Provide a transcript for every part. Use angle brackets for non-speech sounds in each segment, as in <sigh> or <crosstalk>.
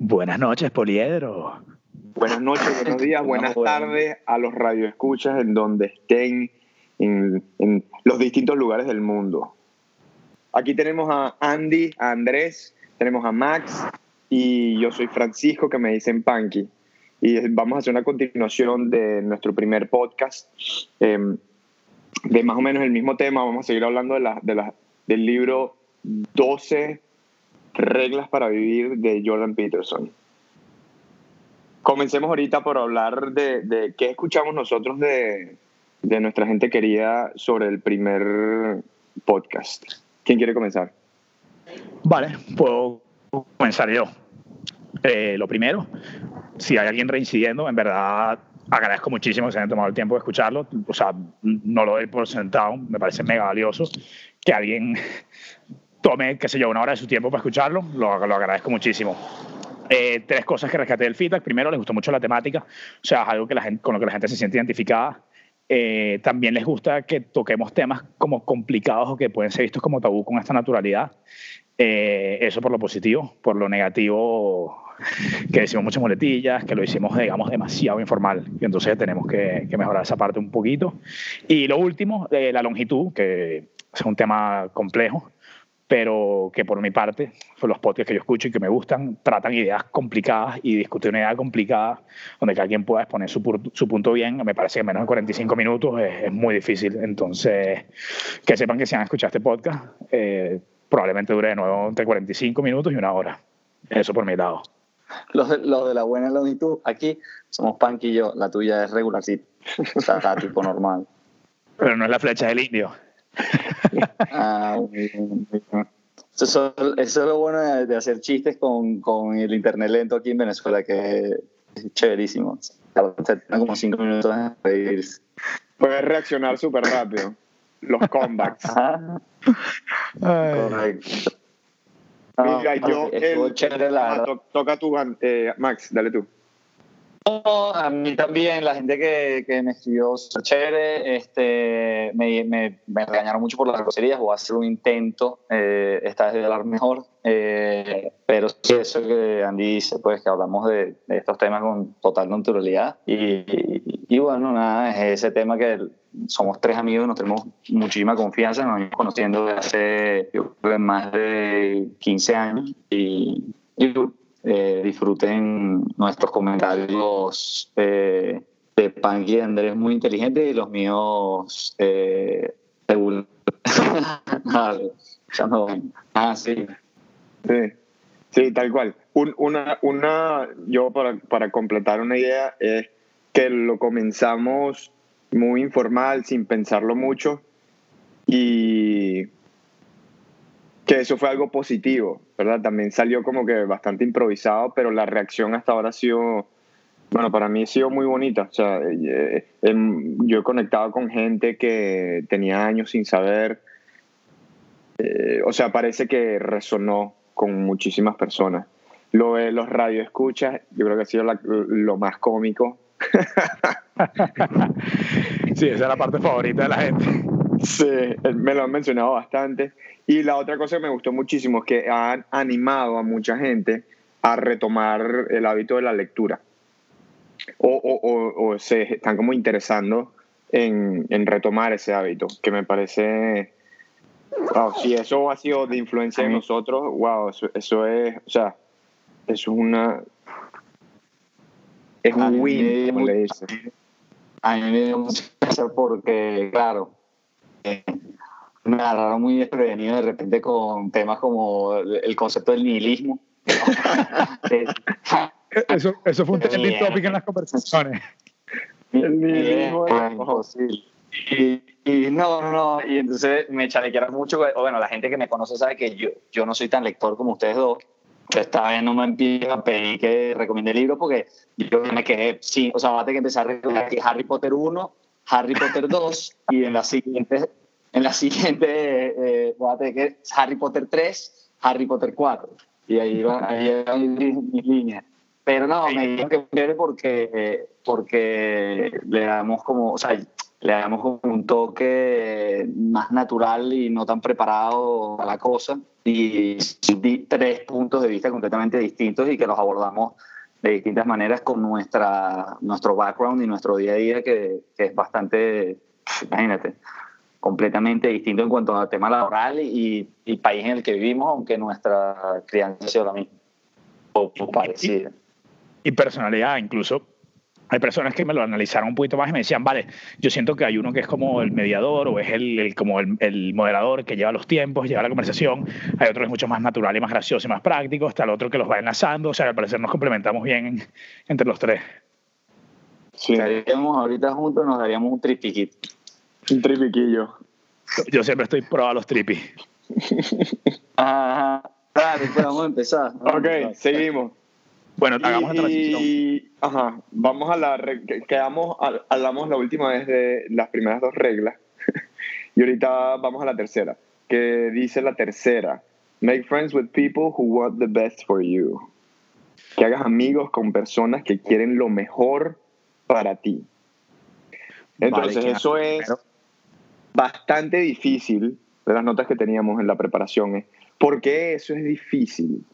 Buenas noches, Poliedro. Buenas noches, <laughs> buenos días, buenas tardes a los radioescuchas en donde estén en, los distintos lugares del mundo. Aquí tenemos a Andy, a Andrés, tenemos a Max y yo soy Francisco, que me dicen Panky. Y vamos a hacer una continuación de nuestro primer podcast em, de más o menos el mismo tema. Vamos a seguir hablando de la, de la, del libro 12 reglas para vivir de Jordan Peterson. Comencemos ahorita por hablar de, de qué escuchamos nosotros de, de nuestra gente querida sobre el primer podcast. ¿Quién quiere comenzar? Vale, puedo comenzar yo. Eh, lo primero, si hay alguien reincidiendo, en verdad agradezco muchísimo que se hayan tomado el tiempo de escucharlo. O sea, no lo doy por sentado, me parece mega valioso que alguien tome, qué sé yo, una hora de su tiempo para escucharlo. Lo, lo agradezco muchísimo. Eh, tres cosas que rescaté del feedback. Primero, les gustó mucho la temática, o sea, es algo que la gente, con lo que la gente se siente identificada. Eh, también les gusta que toquemos temas como complicados o que pueden ser vistos como tabú con esta naturalidad. Eh, eso por lo positivo, por lo negativo, que decimos muchas muletillas, que lo hicimos, digamos, demasiado informal. Y entonces tenemos que, que mejorar esa parte un poquito. Y lo último, la longitud, que es un tema complejo pero que por mi parte, son los podcasts que yo escucho y que me gustan, tratan ideas complicadas y discutir una idea complicada donde cada quien pueda exponer su, su punto bien, me parece que menos de 45 minutos es, muy difícil. Entonces, que sepan que si han escuchado este podcast, eh, probablemente dure de nuevo entre 45 minutos y una hora. Eso por mi lado. Los de, de la buena longitud, aquí somos Punk y yo, la tuya es regularcito, <laughs> o sea, tipo normal. Pero no es la flecha del indio <laughs> ah, Eso, es lo bueno de, hacer chistes con, con, el internet lento aquí en Venezuela, que es chéverísimo. como cinco minutos de reírse. Puedes reaccionar súper rápido. Los comebacks. Correcto. Mira, yo, el, toca tu, eh, Max, dale tú a mí también, la gente que, que me escribió chévere, este, me, me, me, regañaron mucho por las groserías, voy a hacer un intento eh, esta vez de hablar mejor, eh, pero sí eso que Andy dice, pues que hablamos de, estos temas con total naturalidad y, y, bueno, nada, es ese tema que somos tres amigos, nos tenemos muchísima confianza, nos venimos conociendo desde hace yo más de 15 años y, y eh, disfruten nuestros comentarios eh, de Panky y Andrés muy inteligentes y los míos eh, <laughs> ah, sí. sí. Sí, tal cual. una, una, yo para, para completar una idea es que lo comenzamos muy informal, sin pensarlo mucho y que eso fue algo positivo, ¿verdad? También salió como que bastante improvisado, pero la reacción hasta ahora ha sido, bueno, para mí ha sido muy bonita. O sea, eh, eh, yo he conectado con gente que tenía años sin saber. Eh, o sea, parece que resonó con muchísimas personas. Lo de los radioescuchas, yo creo que ha sido lo más cómico. <laughs> sí, esa es la parte favorita de la gente. Sí, me lo han mencionado bastante. Y la otra cosa que me gustó muchísimo es que han animado a mucha gente a retomar el hábito de la lectura. O, o, o, se están como interesando en, en, retomar ese hábito, que me parece... Wow, si eso ha sido de influencia en nosotros, wow, eso, eso es, o sea, es una... Es un win, como le dice. A mí me dio mucho <laughs> porque, claro, me agarraron muy desprevenido de repente con temas como el concepto del nihilismo. <laughs> eso, eso fue un trending topic en las conversaciones. El nihilismo es imposible. Y, y, no, no, no, y entonces me chalequearon mucho, o bueno, la gente que me conoce sabe que yo, yo no soy tan lector como ustedes dos, esta vez no me empiezo a pedir que recomiende libros porque yo me quedé, sí, o sea, va a tener que empezar a recomendar Harry Potter 1, Harry Potter 2 y en la siguiente, en la siguiente eh, voy a tener que Harry Potter 3, Harry Potter 4 y ahí van, ahí van mis, líneas. Pero no, me dijeron que porque, porque le damos como, o sea, le damos un toque más natural y no tan preparado a la cosa. Y tres puntos de vista completamente distintos y que los abordamos de distintas maneras con nuestra, nuestro background y nuestro día a día que, que es bastante, imagínate, completamente distinto en cuanto al tema laboral y, y, país en el que vivimos, aunque nuestra crianza sea la misma o, o parecida. Y, y personalidad, incluso hay personas que me lo analizaron un poquito más y me decían, vale, yo siento que hay uno que es como el mediador o es el, como el, el, moderador que lleva los tiempos, lleva la conversación, hay otro que es mucho más natural y más gracioso y más práctico, está el otro que los va enlazando, o sea, al parecer nos complementamos bien entre los tres. Si estaríamos ahorita juntos, nos daríamos un tripiquito. Un tripiquillo. Yo siempre estoy pro a los tripis. Ajá, claro, pues vamos a empezar. Vamos ok, a empezar. seguimos. Bueno, hagamos la transición. Y, ajá, vamos a la. Quedamos, hablamos la última vez de las primeras dos reglas. <laughs> y ahorita vamos a la tercera. Que dice la tercera: Make friends with people who want the best for you. Que hagas amigos con personas que quieren lo mejor para ti. Entonces, vale, eso es primero? bastante difícil de las notas que teníamos en la preparación. ¿Por qué eso es difícil?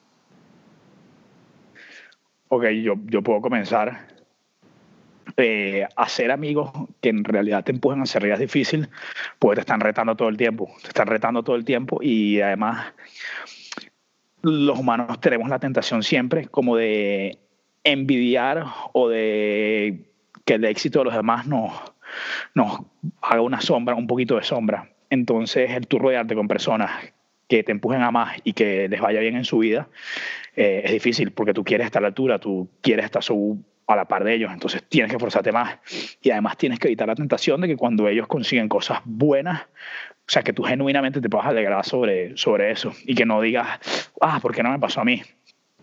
Ok, yo, yo puedo comenzar eh, hacer amigos que en realidad te empujan a hacer días difícil, pues te están retando todo el tiempo, te están retando todo el tiempo y además los humanos tenemos la tentación siempre como de envidiar o de que el éxito de los demás nos, nos haga una sombra, un poquito de sombra. Entonces, el tú rodearte con personas que te empujen a más y que les vaya bien en su vida, eh, es difícil porque tú quieres estar a la altura, tú quieres estar a la par de ellos, entonces tienes que esforzarte más y además tienes que evitar la tentación de que cuando ellos consiguen cosas buenas, o sea, que tú genuinamente te puedas alegrar sobre, sobre eso y que no digas, ah, ¿por qué no me pasó a mí?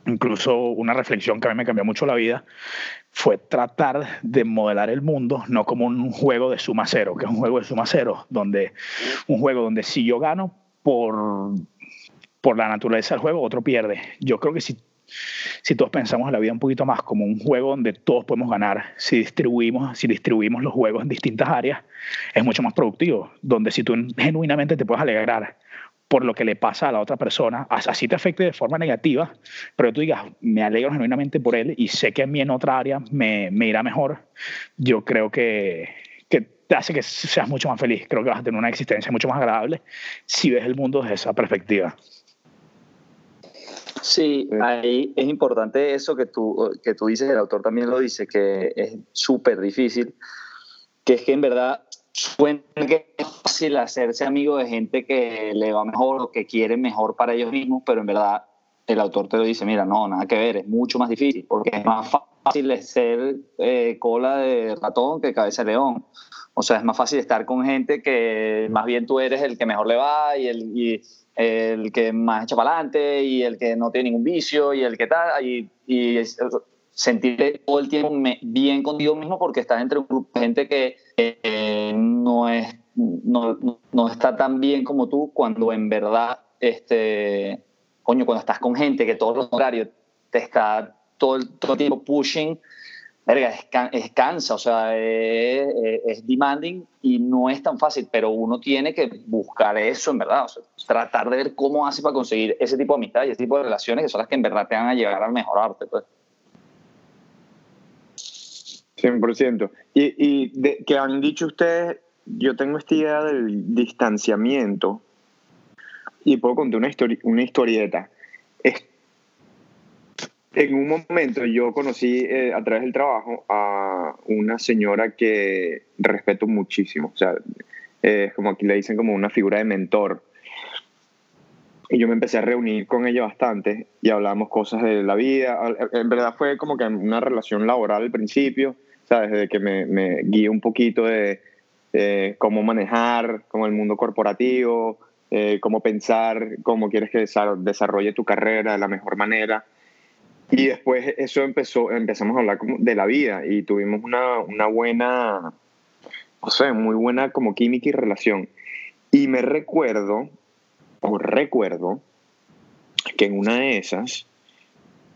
Incluso una reflexión que a mí me cambió mucho la vida fue tratar de modelar el mundo no como un juego de suma cero, que es un juego de suma cero, donde un juego donde si yo gano, por, por la naturaleza del juego, otro pierde. Yo creo que si, si todos pensamos en la vida un poquito más como un juego donde todos podemos ganar, si distribuimos, si distribuimos los juegos en distintas áreas, es mucho más productivo, donde si tú genuinamente te puedes alegrar por lo que le pasa a la otra persona, así te afecte de forma negativa, pero tú digas, me alegro genuinamente por él y sé que a mí en otra área me, me irá mejor, yo creo que, te hace que seas mucho más feliz. Creo que vas a tener una existencia mucho más agradable si ves el mundo desde esa perspectiva. Sí, ahí es importante eso que tú, que tú dices, el autor también lo dice, que es súper difícil, que es que en verdad suena que es fácil hacerse amigo de gente que le va mejor o que quiere mejor para ellos mismos, pero en verdad el autor te lo dice, mira, no, nada que ver, es mucho más difícil, porque es más fácil ser eh, cola de ratón que cabeza de león. O sea, es más fácil estar con gente que más bien tú eres el que mejor le va y el, y el que más echa para adelante y el que no tiene ningún vicio y el que tal. Y, y sentirte todo el tiempo bien contigo mismo porque estás entre un grupo de gente que eh, no, es, no, no, está tan bien como tú cuando en verdad, este, coño, cuando estás con gente que todos los horarios te está todo el, todo el tiempo pushing verga, es, es, cansa, o sea, es, es, demanding y no es tan fácil, pero uno tiene que buscar eso en verdad, o sea, tratar de ver cómo hace para conseguir ese tipo de amistad y ese tipo de relaciones que son las que en verdad te van a llegar a mejorarte. Pues. 100%. Y, y de, que han dicho ustedes, yo tengo esta idea del distanciamiento y puedo contar una, histori una historieta. En un momento yo conocí eh, a través del trabajo a una señora que respeto muchísimo, o sea, eh, como aquí le dicen como una figura de mentor. Y yo me empecé a reunir con ella bastante y hablamos cosas de la vida. En verdad fue como que una relación laboral al principio, ¿sabes? Desde que me, me un poquito de, de, cómo manejar, como el mundo corporativo, eh, cómo pensar, cómo quieres que desarrolle tu carrera de la mejor manera. Y después eso empezó, empezamos a hablar de la vida y tuvimos una, una buena, o sea, muy buena como química y relación. Y me recuerdo, o recuerdo, que en una de esas,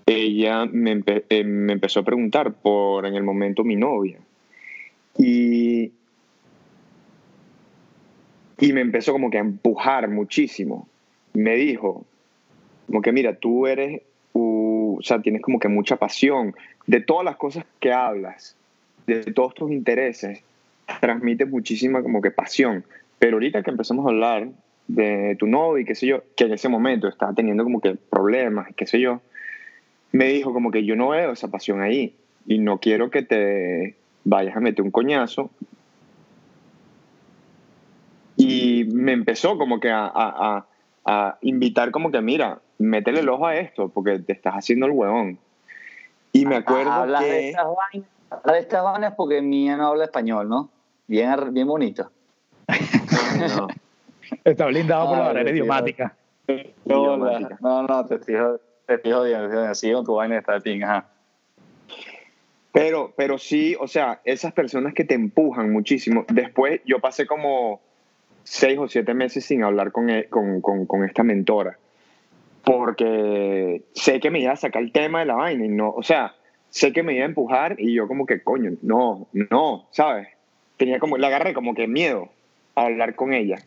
ella me, eh, me empezó a preguntar por en el momento mi novia. Y Y me empezó como que a empujar muchísimo. Me dijo, como que mira, tú eres, o sea, tienes como que mucha pasión de todas las cosas que hablas, de todos tus intereses, transmite muchísima como que pasión. Pero ahorita que empezamos a hablar de tu novio y qué sé yo, que en ese momento estaba teniendo como que problemas, qué sé yo, me dijo como que yo no veo esa pasión ahí y no quiero que te vayas a meter un coñazo. Y me empezó como que a, a, a, invitar como que, mira, métele el ojo a esto porque te estás haciendo el huevón. Y me acuerdo habla que... De estas vainas, habla de estas vainas porque mía no habla español, ¿no? Bien, bien bonito. No. <laughs> Está blindado por la Ay, barrera idiomática. No, no, no, te estoy, te estoy jodiendo. Sigue con tu vaina de esta ting, ajá. Pero, pero sí, o sea, esas personas que te empujan muchísimo. Después yo pasé como seis o siete meses sin hablar con, e- con, con, con esta mentora. Porque sé que me iba a sacar el tema de la vaina y no, o sea, sé que me iba a empujar y yo como que, coño, no, no, ¿sabes? Tenía como, le agarré como que miedo a hablar con ella.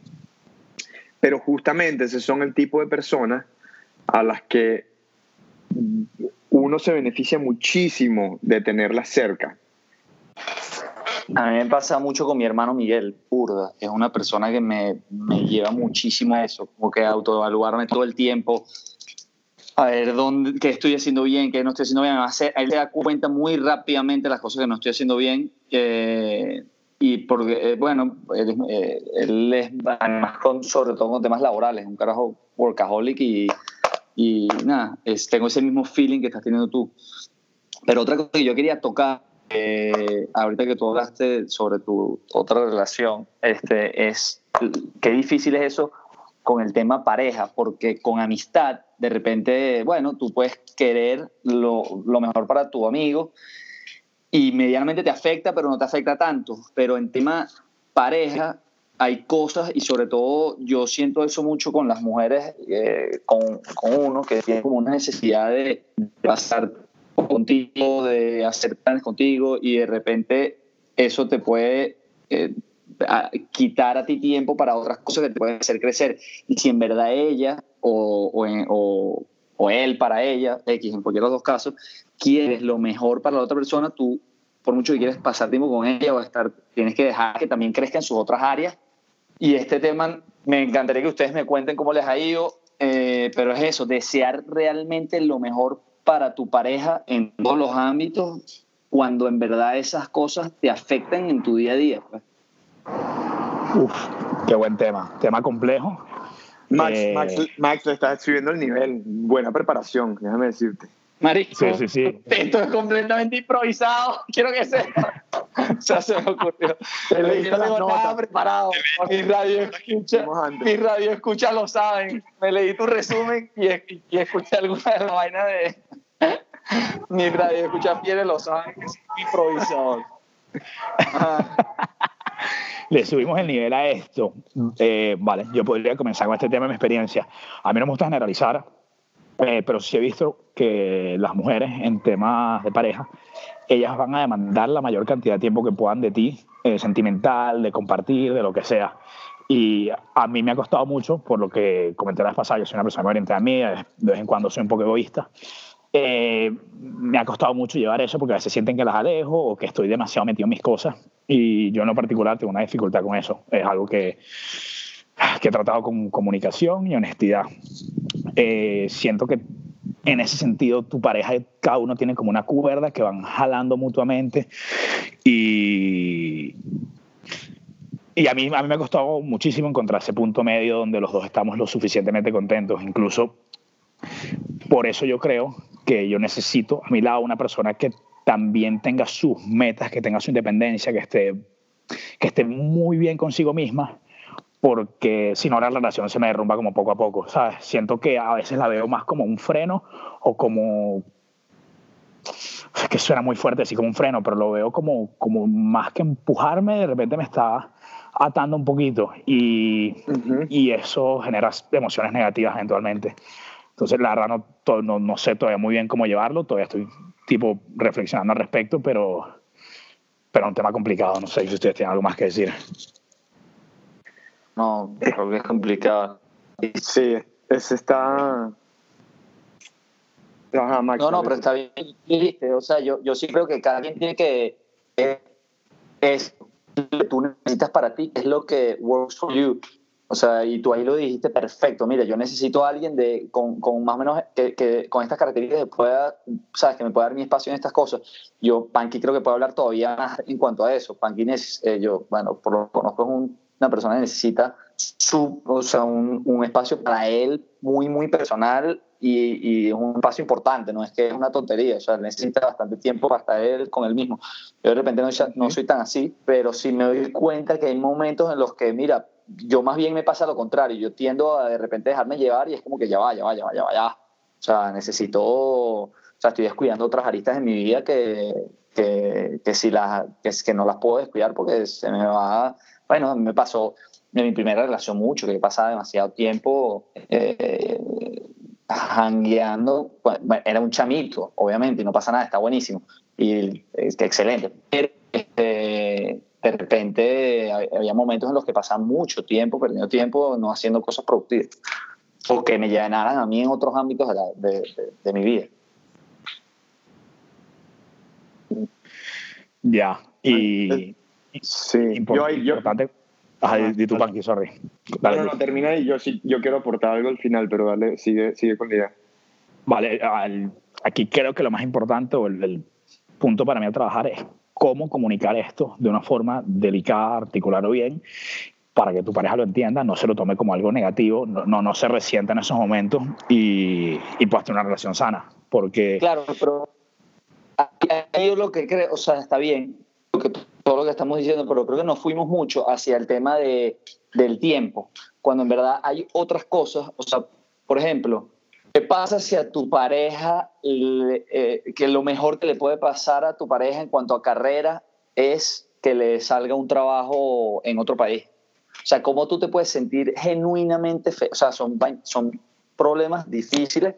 Pero justamente ese son el tipo de personas a las que uno se beneficia muchísimo de tenerlas cerca. A mí me pasa mucho con mi hermano Miguel, burda. Es una persona que me, me lleva muchísimo a eso, como que a autoevaluarme todo el tiempo, a ver dónde, qué estoy haciendo bien, qué no estoy haciendo bien. Además, él se da cuenta muy rápidamente las cosas que no estoy haciendo bien. eh, y porque, eh, bueno, él, eh, él es además con, sobre todo con temas laborales, un carajo workaholic y, y nada, es- tengo ese mismo feeling que estás teniendo tú. Pero otra cosa que yo quería tocar, eh, ahorita que tú hablaste sobre tu otra relación, este, es qué difícil es eso con el tema pareja, porque con amistad, de repente, bueno, tú puedes querer lo, mejor para tu amigo y medianamente te afecta, pero no te afecta tanto. Pero en tema pareja hay cosas y sobre todo yo siento eso mucho con las mujeres, eh, con uno que tiene como una necesidad de pasar contigo, de hacer planes contigo y de repente eso te puede eh, quitar a ti tiempo para otras cosas que te pueden hacer crecer. Y si en verdad ella o, o- o él para ella, X en cualquiera de los dos casos, quieres lo mejor para la otra persona, tú por mucho que quieres pasar tiempo con ella o estar, tienes que dejar que también crezca en sus otras áreas. Y este tema, me encantaría que ustedes me cuenten cómo les ha ido, eh, pero es eso, desear realmente lo mejor para tu pareja en todos los ámbitos, cuando en verdad esas cosas te afectan en tu día a día. pues. Uf, qué buen tema. Tema complejo. Max, Eh, Max, Max le está subiendo el nivel. Buena preparación, déjame decirte. Marico, Sí, sí, sí. esto es completamente improvisado, quiero que sepa. <laughs> O sea, se me ocurrió. Yo no tengo nada notas. preparado. Mi radio escucha, mi radio escucha lo saben. Me leí tu resumen y, y escuché alguna de las vainas de... Mi radio escucha fieles lo saben que un improvisador. <laughs> Le subimos el nivel a esto. Eh, vale, yo podría comenzar con este tema de mi experiencia. A mí no me gusta generalizar, eh, pero sí he visto que las mujeres en temas de pareja, ellas van a demandar la mayor cantidad de tiempo que puedan de ti, eh, sentimental, de compartir, de lo que sea. Y a mí me ha costado mucho, por lo que comenté la vez pasada, yo soy una persona muy orientada a mí, de vez en cuando soy un poco egoísta. Eh, me ha costado mucho llevar eso porque a veces sienten que las alejo o que estoy demasiado metido en mis cosas y yo en lo particular tengo una dificultad con eso. Es algo que, que he tratado con comunicación y honestidad. Eh, siento que en ese sentido tu pareja, cada uno tiene como una cuerda que van jalando mutuamente y, y a mí, a mí me ha costado muchísimo encontrar ese punto medio donde los dos estamos lo suficientemente contentos. Incluso por eso yo creo que yo necesito a mi lado una persona que también tenga sus metas, que tenga su independencia, que esté, que esté muy bien consigo misma, porque si no la relación se me derrumba como poco a poco, ¿sabes? Siento que a veces la veo más como un freno o como... Es que suena muy fuerte así como un freno, pero lo veo como, como más que empujarme, de repente me está atando un poquito y, Ujú. y eso genera emociones negativas eventualmente. Entonces, la verdad, no, no, no sé todavía muy bien cómo llevarlo, todavía estoy tipo reflexionando al respecto, pero, pero es un tema complicado, no sé si ustedes tienen algo más que decir. no, creo que es complicado. Sí, ese está... no, no, pero está bien, o sea, yo, yo sí creo que cada quien tiene que... Es, lo que tú necesitas para ti, es lo que works for you. O sea, y tú ahí lo dijiste perfecto. Mira, yo necesito a alguien de, con, con más o menos que, que, con estas características pueda, sabes, que me pueda dar mi espacio en estas cosas. Yo, Panky, creo que puede hablar todavía más en cuanto a eso. Panky, eh, yo, bueno, por lo que conozco, es una persona que necesita su, o sea, un, un, espacio para él muy, muy personal y, y, es un espacio importante, no es que es una tontería, o sea, necesita bastante tiempo para estar él con él mismo. Yo de repente no, no soy tan así, pero sí me doy cuenta que hay momentos en los que, mira, yo más bien me pasa lo contrario, yo tiendo a de repente dejarme llevar y es como que ya va, ya va, ya va, ya va, ya. O sea, necesito, o sea, estoy descuidando otras aristas en mi vida que, que, que si las, que, que no las puedo descuidar porque se me va, bueno, me pasó en mi primera relación mucho, que pasaba demasiado tiempo eh, hangueando, era un chamito, obviamente, y no pasa nada, está buenísimo, y que excelente, este, de repente había momentos en los que pasaba mucho tiempo, perdiendo tiempo, no haciendo cosas productivas o que me llenaran a mí en otros ámbitos de, de, mi vida. Ya, y sí, importante. Yo, Ajá, di, tu panqui, sorry. no, no, termina y yo, yo quiero aportar algo al final, pero dale, sigue, sigue con la idea. Vale, aquí creo que lo más importante o el, el punto para mí a trabajar es cómo comunicar esto de una forma delicada, articularlo bien, para que tu pareja lo entienda, no se lo tome como algo negativo, no, no, no se resienta en esos momentos y, y puedas tener una relación sana. Porque... Claro, pero yo lo que creo, o sea, está bien, todo lo que estamos diciendo, pero creo que nos fuimos mucho hacia el tema de, del tiempo, cuando en verdad hay otras cosas, o sea, por ejemplo, ¿Qué pasa si a tu pareja, eh, que lo mejor que le puede pasar a tu pareja en cuanto a carrera es que le salga un trabajo en otro país? O sea, ¿cómo tú te puedes sentir genuinamente feo? O sea, son, son problemas difíciles.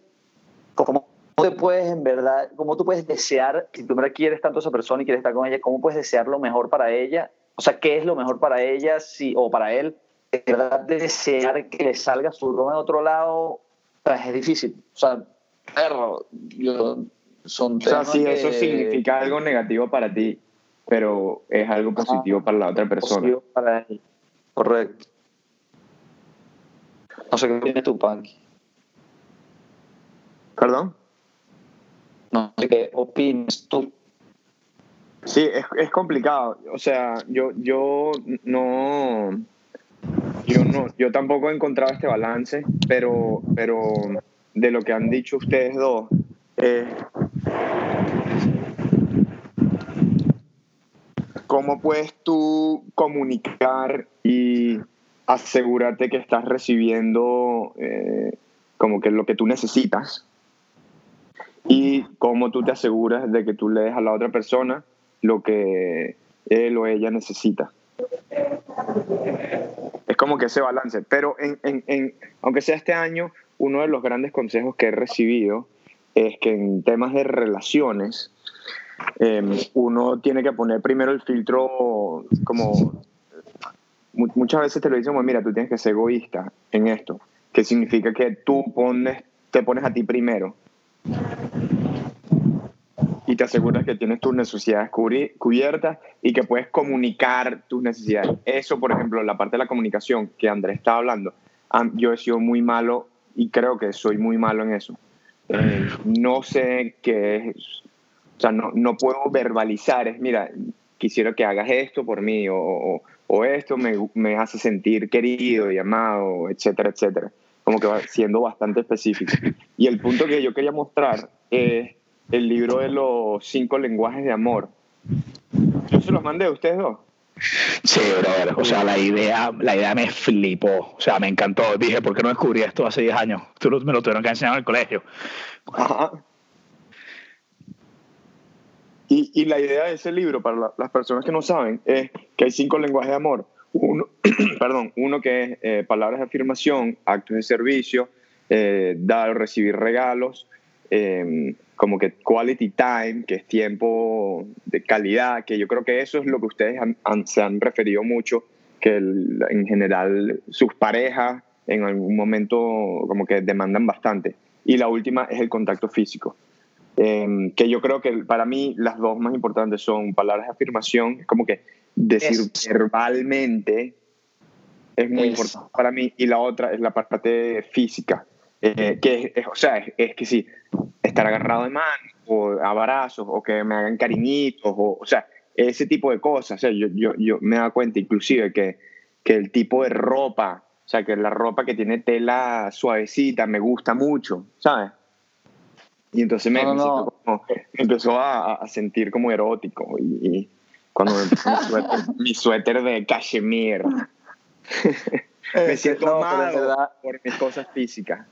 ¿Cómo te puedes, en verdad, cómo tú puedes desear, si tú quieres tanto a esa persona y quieres estar con ella, cómo puedes desear lo mejor para ella? O sea, ¿qué es lo mejor para ella si, o para él? ¿De verdad desear que le salga su broma en otro lado es difícil. O sea, perro, yo, son O sea, si eso significa algo negativo para ti, pero es algo positivo para la otra persona. Positivo para él. Correcto. No sé qué opinas tú, Panky. ¿Perdón? No sé qué opinas tú. Sí, es, es complicado. O sea, yo, yo no yo, no, yo tampoco he encontrado este balance, pero, pero de lo que han dicho ustedes dos, eh, ¿cómo puedes tú comunicar y asegurarte que estás recibiendo eh, como que lo que tú necesitas? Y cómo tú te aseguras de que tú le des a la otra persona lo que él o ella necesita es como que ese balance. Pero en, en, aunque sea este año, uno de los grandes consejos que he recibido es que en temas de relaciones, em, uno tiene que poner primero el filtro como... Muchas veces te lo dicen, mira, tú tienes que ser egoísta en esto, que significa que tú pones, te pones a ti primero te aseguras que tienes tus necesidades cubiertas y que puedes comunicar tus necesidades. Eso, por ejemplo, la parte de la comunicación que Andrés estaba hablando, yo he sido muy malo y creo que soy muy malo en eso. Eh, no sé qué es, o sea, no, no, puedo verbalizar, es, mira, quisiera que hagas esto por mí o, o, esto me, me, hace sentir querido y amado, etcétera, etcétera. Como que va siendo bastante específico. Y el punto que yo quería mostrar es el libro de los cinco lenguajes de amor. Yo se los mandé a ustedes dos. Sí, brother. O sea, la idea, la idea me flipó. O sea, me encantó. Dije, ¿por qué no descubrí esto hace 10 años? Tú me lo tuvieron que enseñar en el colegio. Ajá. Y, y, la idea de ese libro, para las personas que no saben, es que hay cinco lenguajes de amor. Uno, <clears throat> perdón, uno que es eh, palabras de afirmación, actos de servicio, eh, dar o recibir regalos, eh, como que quality time, que es tiempo de calidad, que yo creo que eso es lo que ustedes se han referido mucho que en general sus parejas en algún momento como que demandan bastante. Y la última es el contacto físico. Em, que yo creo que para mí las dos más importantes son palabras de afirmación, como que decir verbalmente es muy importante para mí, y la otra es la parte física, eh, que es, o sea, es, que sí, estar agarrado de manos, o abrazos, o que me hagan cariñitos, o, o sea, ese tipo de cosas. O sea, yo, yo, yo me da cuenta inclusive que, que el tipo de ropa, o sea, que la ropa que tiene tela suavecita me gusta mucho, ¿sabes? Y entonces me, empezó a, sentir como erótico. Y, cuando me <laughs> mi, suéter, de cachemir, <laughs> me siento no, por mis cosas físicas.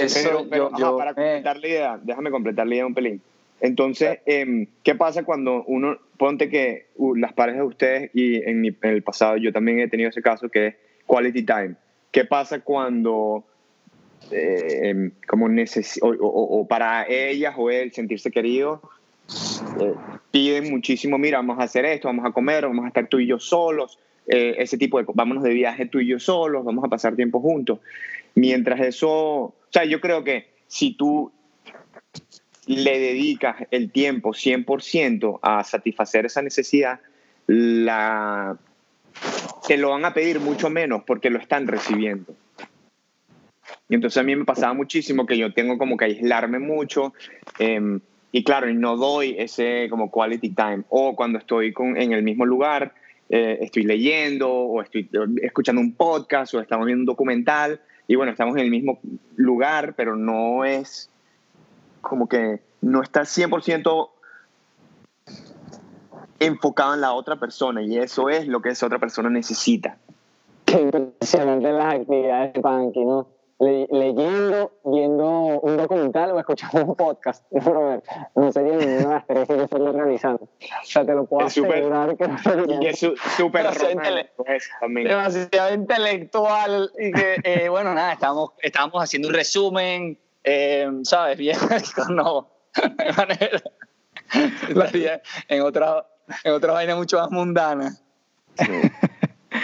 Eso, pero, yo, para completar la idea, déjame completar la idea un pelín. Entonces, em, ¿qué pasa cuando uno, ponte que uh, las parejas de ustedes y en, en, el pasado yo también he tenido ese caso que es quality time. ¿Qué pasa cuando eh, como o, para ellas o él sentirse querido, eh, piden muchísimo, mira, vamos a hacer esto, vamos a comer, vamos a estar tú y yo solos, eh, ese tipo de, vámonos de viaje tú y yo solos, vamos a pasar tiempo juntos. Mientras eso, o sea, yo creo que si tú le dedicas el tiempo 100% a satisfacer esa necesidad, la, te lo van a pedir mucho menos porque lo están recibiendo. Y entonces a mí me pasaba muchísimo que yo tengo como que aislarme mucho em, y claro, no doy ese como quality time. O cuando estoy con, en el mismo lugar, eh, estoy leyendo o estoy escuchando un podcast o estamos viendo un documental y bueno, estamos en el mismo lugar, pero no es como que no está 100% enfocado en la otra persona y eso es lo que esa otra persona necesita. Qué impresionante las actividades de Panky, ¿no? Leyendo, viendo un documental o escuchando un podcast. <laughs> No, sería ninguna de las tres que yo estaría realizando. O sea, te lo puedo es asegurar que no <laughs> Y es súper demasiado intelectual y que, eh, <laughs> bueno, nada, estábamos, estábamos haciendo un resumen, eh, ¿sabes? Bien, no, de manera, en otra, en otra vaina mucho más mundana.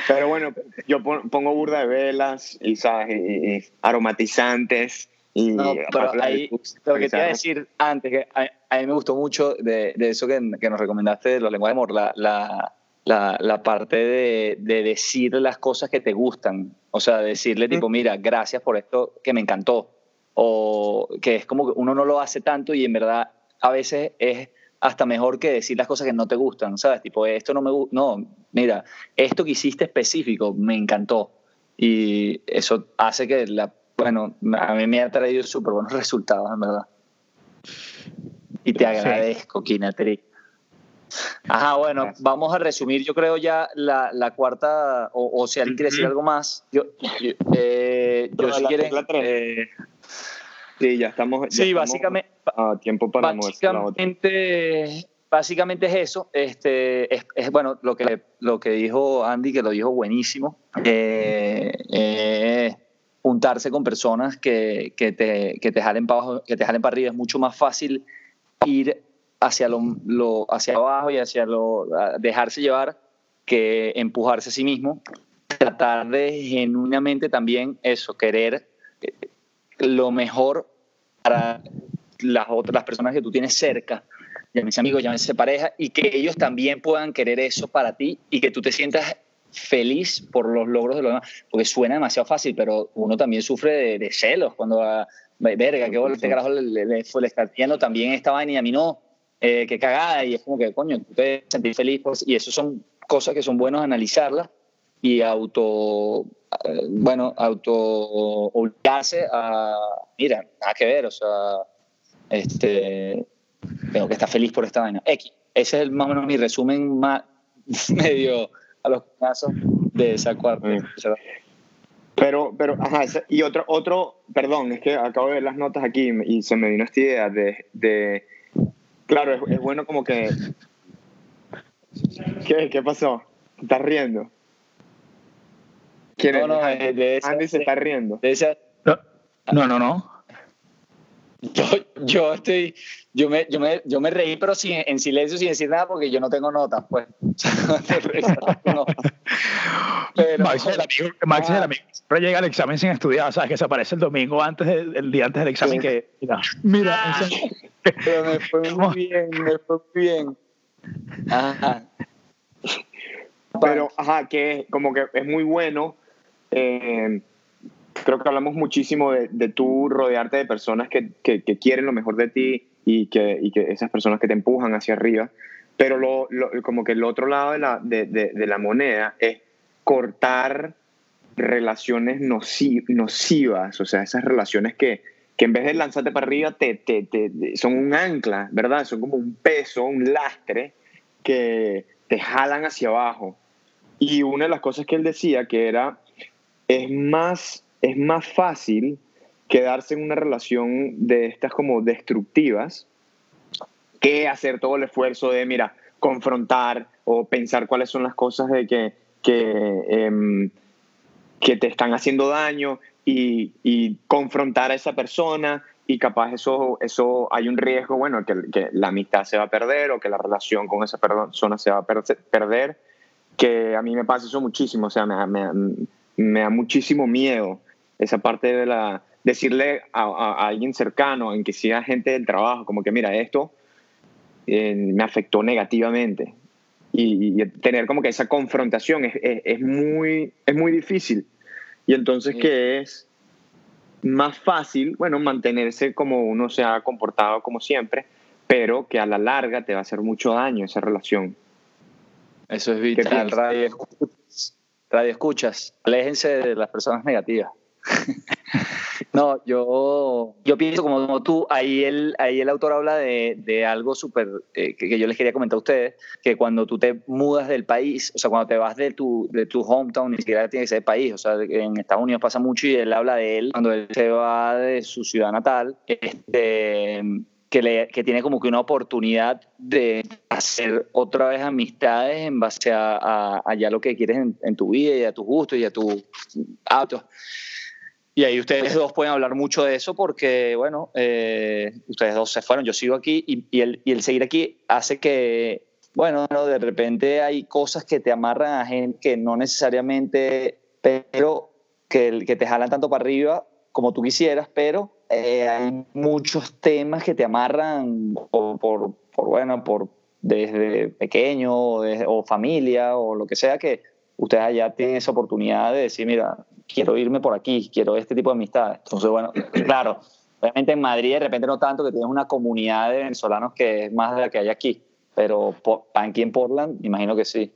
Pero bueno, yo pongo burda de velas y, ¿sabes? aromatizantes. Y no, pero ahí, lo que te iba a decir antes, que a, mí me gustó mucho de, de eso que, que, nos recomendaste de los lenguajes de amor, la, la, la, la parte de, de, decir las cosas que te gustan. O sea, decirle tipo, mira, gracias por esto que me encantó. O que es como que uno no lo hace tanto y en verdad a veces es hasta mejor que decir las cosas que no te gustan, ¿sabes? Tipo, esto no me gusta, no, mira, esto que hiciste específico me encantó. Y eso hace que, la, bueno, a mí me ha traído súper buenos resultados, en verdad. Y te agradezco, sí. Ajá, bueno, vamos a resumir, yo creo ya la, la cuarta, o, si alguien quiere decir algo más, yo, yo, eh, yo si quieren... Eh, sí, ya estamos... sí, básicamente... A tiempo para básicamente, básicamente es eso. Este, es, bueno, lo que, lo que dijo Andy, que lo dijo buenísimo, eh, eh, juntarse con personas que, que, te, que, te jalen para que te jalen para arriba. Es mucho más fácil ir hacia, lo, hacia abajo y hacia lo, dejarse llevar que empujarse a sí mismo. Tratar de genuinamente también eso, querer lo mejor para las otras personas que tú tienes cerca llámese amigos, llámese pareja, y que ellos también puedan querer eso para ti y que tú te sientas feliz por los logros de los demás, porque suena demasiado fácil, pero uno también sufre de, celos cuando, va, verga, que este carajo le, le, le está también esta vaina y a mí no, eh, que cagada, y es como que, coño, tú te sentís feliz, pues, y eso son cosas que son buenas analizarlas y auto, bueno, auto obligarse a, mira, nada que ver, o sea, este, tengo que estar feliz por esta vaina. X. Ese es más o menos mi resumen más <laughs> medio a los casos de esa cuarta. Pero, pero, ajá, y otro, otro, perdón, es que acabo de ver las notas aquí y se me vino esta idea de, de claro, es, bueno como que, ¿qué, qué pasó? ¿Estás riendo? ¿Quién no, no, de Andy se está riendo. De esa... No, no, no. Yo, yo estoy, yo me, yo me, yo me reí, pero sin, en silencio, sin decir nada, porque yo no tengo notas, pues. <laughs> pero, Max es el amigo, Max es el amigo. Pero llega al examen sin estudiar, ¿sabes? Que se aparece el domingo antes, el día antes del examen que, mira, mira. Ah, pero me fue muy bien, me fue muy bien. Ajá. Pero, ajá, que como que es muy bueno. Eh, creo que hablamos muchísimo de, de tú rodearte de personas que, que, quieren lo mejor de ti y que, y que esas personas que te empujan hacia arriba. Pero lo, como que el otro lado de la, de, de, la moneda es cortar relaciones nocivas, o sea, esas relaciones que, que en vez de lanzarte para arriba te, te, te, son un ancla, ¿verdad? Son como un peso, un lastre que te jalan hacia abajo. Y una de las cosas que él decía que era, es más, es más fácil quedarse en una relación de estas como destructivas que hacer todo el esfuerzo de, mira, confrontar o pensar cuáles son las cosas de que, que, em, que te están haciendo daño y, y, confrontar a esa persona y capaz eso, eso hay un riesgo, bueno, que, la amistad se va a perder o que la relación con esa persona se va a perder que a mí me pasa eso muchísimo, o sea, me, me da muchísimo miedo esa parte de la decirle a, alguien cercano, en que sea gente del trabajo, como que mira, esto eh, me afectó negativamente. Y, tener como que esa confrontación es, es, muy, es muy difícil. Y entonces que es más fácil, bueno, mantenerse como uno se ha comportado como siempre, pero que a la larga te va a hacer mucho daño esa relación. Eso es vital. Radio escuchas. Aléjense de las personas negativas. <laughs> no, yo, yo pienso como, tú, ahí el, ahí el autor habla de, de algo súper eh, que, yo les quería comentar a ustedes, que cuando tú te mudas del país, o sea, cuando te vas de tu, de tu hometown, ni siquiera tiene que ser país, o sea, en Estados Unidos pasa mucho y él habla de él, cuando él se va de su ciudad natal, este que, tiene como que una oportunidad de hacer otra vez amistades en base a, ya lo que quieres en, tu vida y a tus gustos y a tus autos. Y ahí ustedes dos pueden hablar mucho de eso porque, bueno, eh, ustedes dos se fueron, yo sigo aquí y, el, y el seguir aquí hace que, bueno, de repente hay cosas que te amarran a gente que no necesariamente, pero que, que te jalan tanto para arriba como tú quisieras, pero eh, hay muchos temas que te amarran por, por, bueno, por desde pequeño o, familia o lo que sea que ustedes allá tienen esa oportunidad de decir, mira, quiero irme por aquí, quiero este tipo de amistades. Entonces, bueno, <clears throat> claro, obviamente en Madrid de repente no tanto que tienes una comunidad de venezolanos que es más de la que hay aquí, pero aquí en Portland, imagino que sí.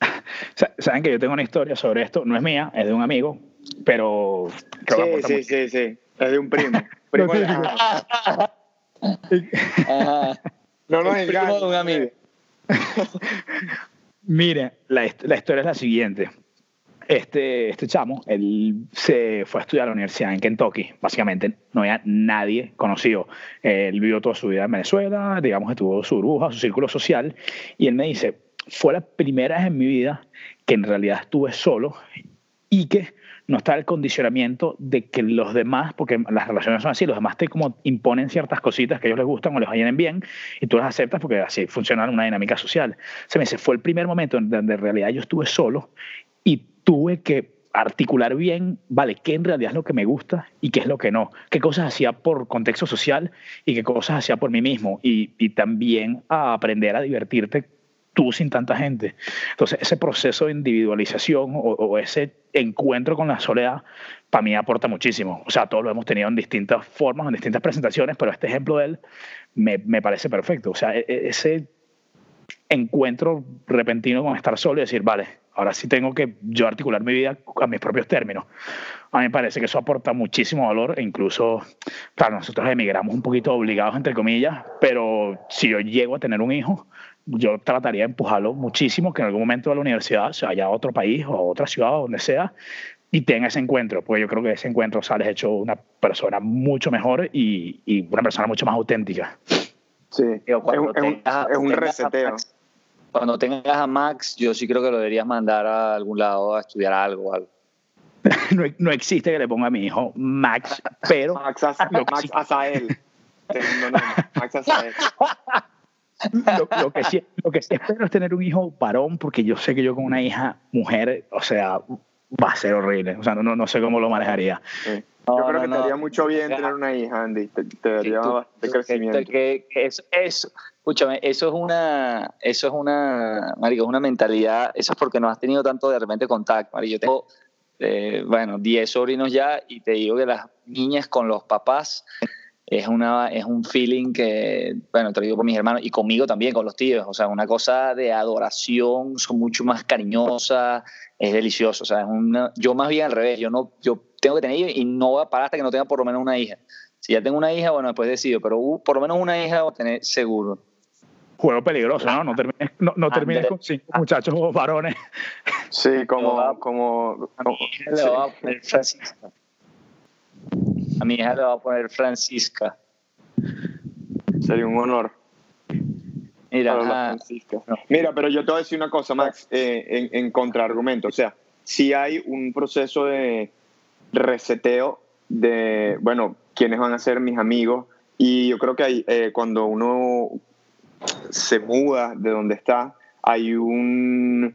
<laughs> Saben que yo tengo una historia sobre esto, no es mía, es de un amigo, pero creo sí, sí, sí, sí. Es de un primo. <laughs> primo de... <laughs> no nos primo de un amigo. <laughs> Mire, la, la, historia es la siguiente. Este, este chamo, él se fue a estudiar a la universidad en Kentucky, básicamente no había nadie conocido. Él vivió toda su vida en Venezuela, digamos que tuvo su burbuja, su círculo social, y él me dice, fue la primera vez en mi vida que en realidad estuve solo y que no está el condicionamiento de que los demás, porque las relaciones son así, los demás te como imponen ciertas cositas que a ellos les gustan o les vayan bien y tú las aceptas porque así funciona una dinámica social. Se me fue el primer momento en donde en realidad yo estuve solo y tuve que articular bien, vale, qué en realidad es lo que me gusta y qué es lo que no, qué cosas hacía por contexto social y qué cosas hacía por mí mismo y también a aprender a divertirte tú sin tanta gente. Entonces, ese proceso de individualización o, ese encuentro con la soledad, para mí aporta muchísimo. O sea, todos lo hemos tenido en distintas formas, en distintas presentaciones, pero este ejemplo de él me, me parece perfecto. O sea, e, e, ese encuentro repentino con estar solo y decir, vale, ahora sí tengo que yo articular mi vida a mis propios términos. A mí me parece que eso aporta muchísimo valor e incluso, claro, nosotros emigramos un poquito obligados, entre comillas, pero si yo llego a tener un hijo, yo trataría de empujarlo muchísimo que en algún momento de la universidad se vaya a otro país o a otra ciudad o donde sea y tenga ese encuentro, porque yo creo que ese encuentro sales hecho una persona mucho mejor y, y una persona mucho más auténtica. Sí, es un, es un reseteo. cuando tengas a Max, yo sí creo que lo deberías mandar a algún lado a estudiar algo. algo. <laughs> no, no, existe que le ponga a mi hijo Max, <laughs> pero... Max, a, Max no, Max eso. <laughs> Lo, lo que sí, lo que sí espero es tener un hijo varón, porque yo sé que yo con una hija mujer, o sea, va a ser horrible. O sea, no, no, no sé cómo lo manejaría. Sí. No, Yo creo no, que te no. haría mucho bien tener una hija, Andy. Te, te daría tú- bastante tú- crecimiento. que- eso, eso, escúchame, eso es una, eso es una, marico, es una mentalidad, eso es porque no has tenido tanto de repente contacto, marico. Yo tengo, eh, bueno, 10 sobrinos ya y te digo que las niñas con los papás es una, es un feeling que, bueno, te lo digo con mis hermanos y conmigo también, con los tíos, o sea, una cosa de adoración, son mucho más cariñosas, es delicioso, o sea, es una, yo más bien al revés, yo no, yo tengo que tener hijos y no voy a parar hasta que no tenga por lo menos una hija. Si ya tengo una hija, bueno, después decido, pero uh, por lo menos una hija voy a tener seguro. Juego peligroso, ¿no? No termines, no, no termines con cinco muchachos varones. Sí, como, como, como- le sí. A mi hija le voy a poner Francisca. sería un honor. Mira. No. Mira, pero yo te voy a decir una cosa, Max, eh, en, en contraargumento. O sea, si hay un proceso de reseteo de, bueno, quiénes van a ser mis amigos. Y yo creo que hay, eh, cuando uno se muda de donde está, hay un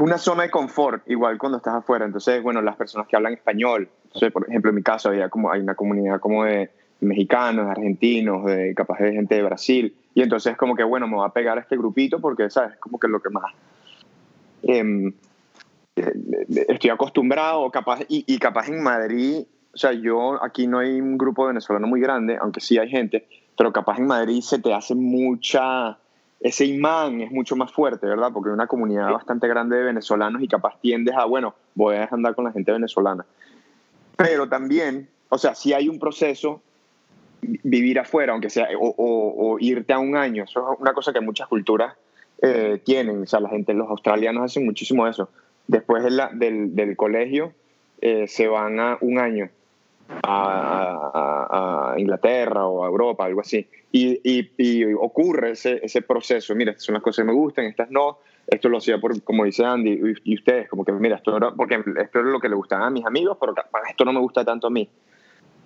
una zona de confort, igual cuando estás afuera. Entonces, bueno, las personas que hablan español, entonces, por ejemplo, en mi caso había como, hay una comunidad como de mexicanos, argentinos, de capaz de gente de Brasil. Y entonces como que, bueno, me voy a pegar a este grupito porque, ¿sabes? Como que lo que más em, eh, estoy acostumbrado, capaz, y, y capaz en Madrid, o sea, yo aquí no hay un grupo venezolano muy grande, aunque sí hay gente, pero capaz en Madrid se te hace mucha, ese imán es mucho más fuerte, ¿verdad? Porque hay una comunidad bastante grande de venezolanos y capaz tiendes a, bueno, voy a andar con la gente venezolana. Pero también, o sea, si hay un proceso vi- vivir afuera, aunque sea, o, o- o irte a un año, eso es una cosa que muchas culturas eh, tienen, o sea, la gente, los australianos hacen muchísimo eso. Después de la- del, del colegio eh, se van a un año a, a- a Inglaterra o a Europa, algo así. Y, y- y ocurre ese, ese proceso, mira, estas son las cosas que me gustan, estas no, esto lo hacía por, como dice Andy, y, ustedes, como que, mira, esto era, porque esto es lo que le gustaba a mis amigos, pero esto no me gusta tanto a mí.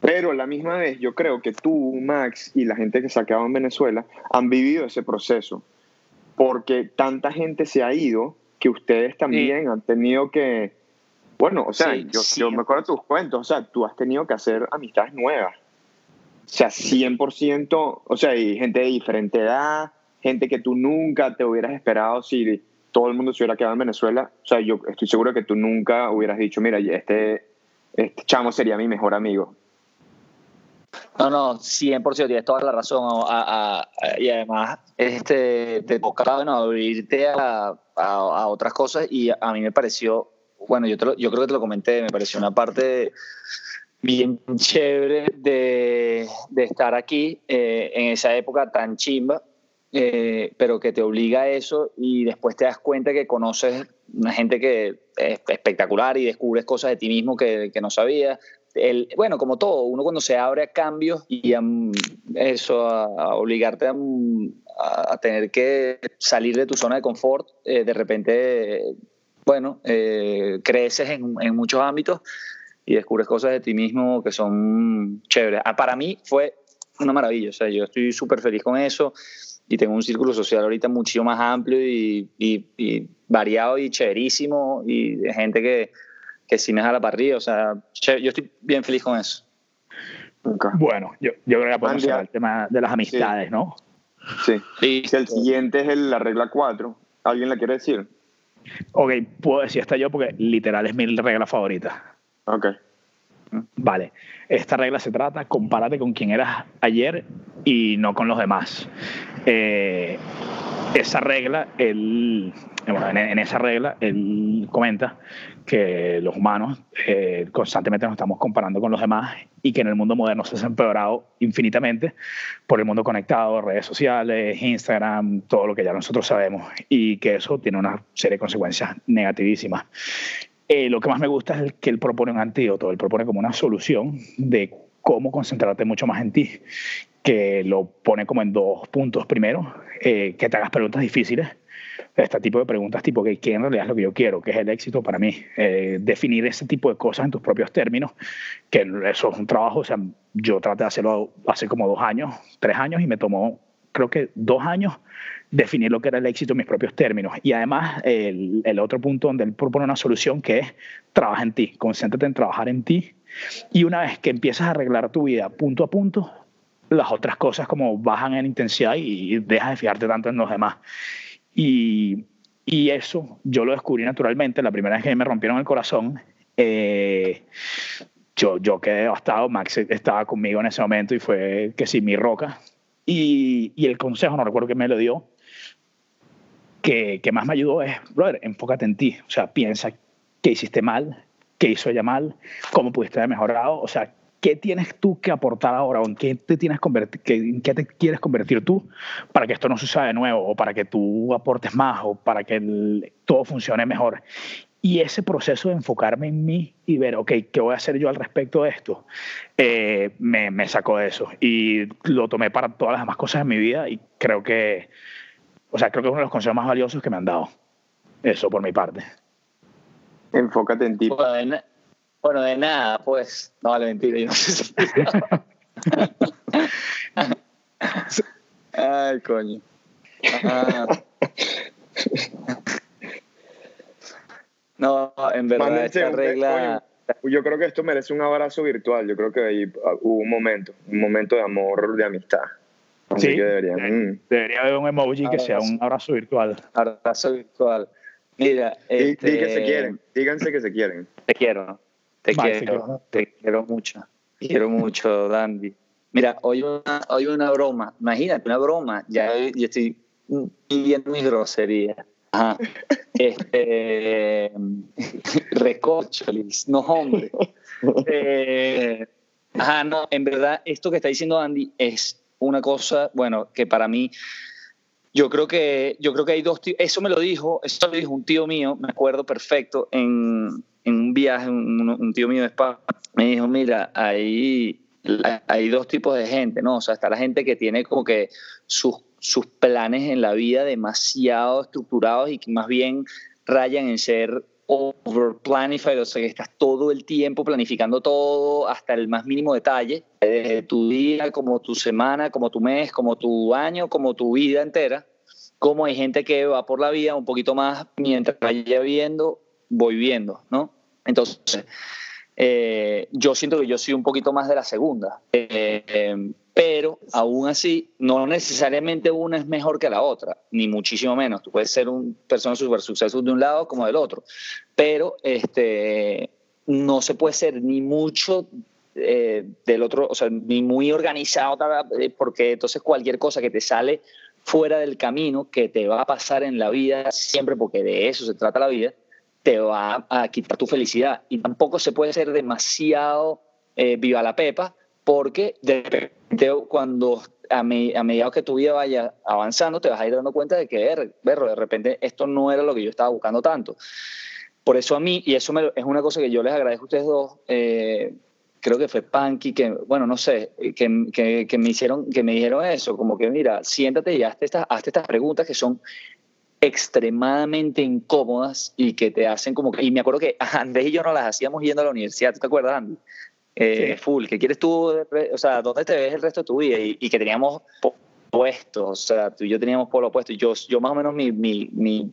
Pero a la misma vez, yo creo que tú, Max, y la gente que se ha quedado en Venezuela han vivido ese proceso. Porque tanta gente se ha ido que ustedes también han tenido que. Bueno, o sea, Sí, yo, sí. yo me acuerdo de tus cuentos, o sea, tú has tenido que hacer amistades nuevas. O sea, 100%, o sea, y gente de diferente edad, gente que tú nunca te hubieras esperado si todo el mundo se hubiera quedado en Venezuela. O sea, yo estoy seguro que tú nunca hubieras dicho, mira, este, este chamo sería mi mejor amigo. No, no, 100%, tienes toda la razón. A- a- a- y además, este, te toca bueno, abrirte a otras cosas y a mí me pareció, bueno, yo, te lo- yo creo que te lo comenté, me pareció una parte bien chévere de, de estar aquí eh, en esa época tan chimba, eh, pero que te obliga a eso y después te das cuenta que conoces una gente que es espectacular y descubres cosas de ti mismo que, que no sabías el, bueno, como todo, uno cuando se abre a cambios y a eso, a, a obligarte a, a- tener que salir de tu zona de confort, eh, de repente, bueno, eh, creces en, en muchos ámbitos y descubres cosas de ti mismo que son chéveres. Ah, para mí fue una maravilla, o sea, yo estoy súper feliz con eso y tengo un círculo social ahorita mucho más amplio y, y- y variado y chéverísimo y de gente que que sí me jala para arriba. O sea, yo estoy bien feliz con eso. Nunca. Bueno, yo, yo creo que podemos Andy, hablar el tema de las amistades, ¿no? Sí. Y, Si el siguiente es el- la regla 4, ¿alguien la quiere decir? Ok, puedo decir esta yo porque literal es mi regla favorita. Ok. Vale, esta regla se trata, compárate con quien eras ayer y no con los demás. Eh, esa regla, él, bueno, en, en esa regla, él comenta que los humanos eh, constantemente nos estamos comparando con los demás y que en el mundo moderno se ha empeorado infinitamente por el mundo conectado, redes sociales, Instagram, todo lo que ya nosotros sabemos y que eso tiene una serie de consecuencias negativísimas. Eh, lo que más me gusta es que él propone un antídoto, él propone como una solución de cómo concentrarte mucho más en ti, que lo pone como en dos puntos. Primero, eh, que te hagas preguntas difíciles, este tipo de preguntas tipo, ¿qué en realidad es lo que yo quiero? ¿Qué es el éxito para mí? Eh, definir ese tipo de cosas en tus propios términos, que eso es un trabajo, o sea, yo traté de hacerlo hace como dos años, tres años, y me tomó, creo que dos años, definir lo que era el éxito en mis propios términos. Y además, el, el otro punto donde él propone una solución que es, trabaja en ti, concéntrate en trabajar en ti, y una vez que empiezas a arreglar tu vida punto a punto, las otras cosas como bajan en intensidad y dejas de fijarte tanto en los demás. Y, y eso yo lo descubrí naturalmente. La primera vez que me rompieron el corazón, eh, yo, yo quedé devastado. Max estaba conmigo en ese momento y fue que sí, mi roca. Y, y el consejo, no recuerdo que me lo dio, que, que más me ayudó es, brother, enfócate en ti. O sea, piensa qué hiciste mal, qué hizo ella mal, cómo pudiste haber mejorado. O sea, ¿qué tienes tú que aportar ahora? ¿En qué te, tienes convertir, ¿En qué te quieres convertir tú para que esto no suceda de nuevo? ¿O para que tú aportes más? ¿O para que todo funcione mejor? Y ese proceso de enfocarme en mí y ver, ok, ¿qué voy a hacer yo al respecto de esto? Eh, me, me, sacó de eso. Y lo tomé para todas las demás cosas en mi vida y creo que, o sea, creo que es uno de los consejos más valiosos que me han dado. Eso por mi parte. Enfócate en ti. Bueno, de nada, pues. No, vale, mentira. Yo no sé si... <laughs> Ay, coño. No, en verdad, esta regla. yo creo que esto merece un abrazo virtual. Yo creo que ahí hubo un momento, un momento de amor, de amistad. Sí, mm. debería haber un emoji que sea un abrazo virtual. Abrazo virtual. Mira, este... se quieren, díganse que se quieren. Te quiero. Te quiero, te quiero mucho. Te quiero mucho, Dandy. Mira, hoy una, hoy una broma. Imagínate, una broma. Ya yo estoy pidiendo mi grosería. Ajá. <laughs> Este, <laughs> recorcholis, no hombre. <laughs> Eh, ajá, no, en verdad, esto que está diciendo Andy es una cosa, bueno, que para mí, yo creo que, yo creo que hay dos, eso me lo dijo, eso me lo dijo un tío mío, me acuerdo perfecto, en, en un viaje, un, tío mío de España me dijo, mira, hay, hay dos tipos de gente, ¿no? O sea, está la gente que tiene como que sus, sus planes en la vida demasiado estructurados y que más bien rayan en ser overplanified, o sea, que estás todo el tiempo planificando todo hasta el más mínimo detalle, desde tu día, como tu semana, como tu mes, como tu año, como tu vida entera. Como hay gente que va por la vida un poquito más mientras vaya viendo, voy viendo, ¿no? Entonces, eh, yo siento que yo soy un poquito más de la segunda, eh, pero aún así, no necesariamente una es mejor que la otra, ni muchísimo menos. Tú puedes ser un persona súper suceso de un lado como del otro, pero este, no se puede ser ni mucho eh, del otro, o sea, ni muy organizado, porque entonces cualquier cosa que te sale fuera del camino que te va a pasar en la vida siempre, porque de eso se trata la vida, te va a quitar tu felicidad. Y tampoco se puede ser demasiado eh, viva la pepa, porque de repente cuando a, medida que tu vida vaya avanzando, te vas a ir dando cuenta de que, berro, de repente esto no era lo que yo estaba buscando tanto. Por eso a mí, y eso es una cosa que yo les agradezco a ustedes dos, eh, creo que fue Panky, que, bueno, no sé, que, que, que, me hicieron, que me dijeron eso, como que mira, siéntate y hazte estas, hazte estas preguntas que son extremadamente incómodas y que te hacen como que... Y me acuerdo que <laughs> Andrés y yo nos las hacíamos yendo a la universidad, ¿te acuerdas, Andy? Eh, Full, ¿qué quieres tú? O sea, ¿dónde te ves el resto de tu vida? Y, que teníamos puestos, o sea, tú y yo teníamos por lo opuesto. Yo, yo más o menos mi, mi, mi,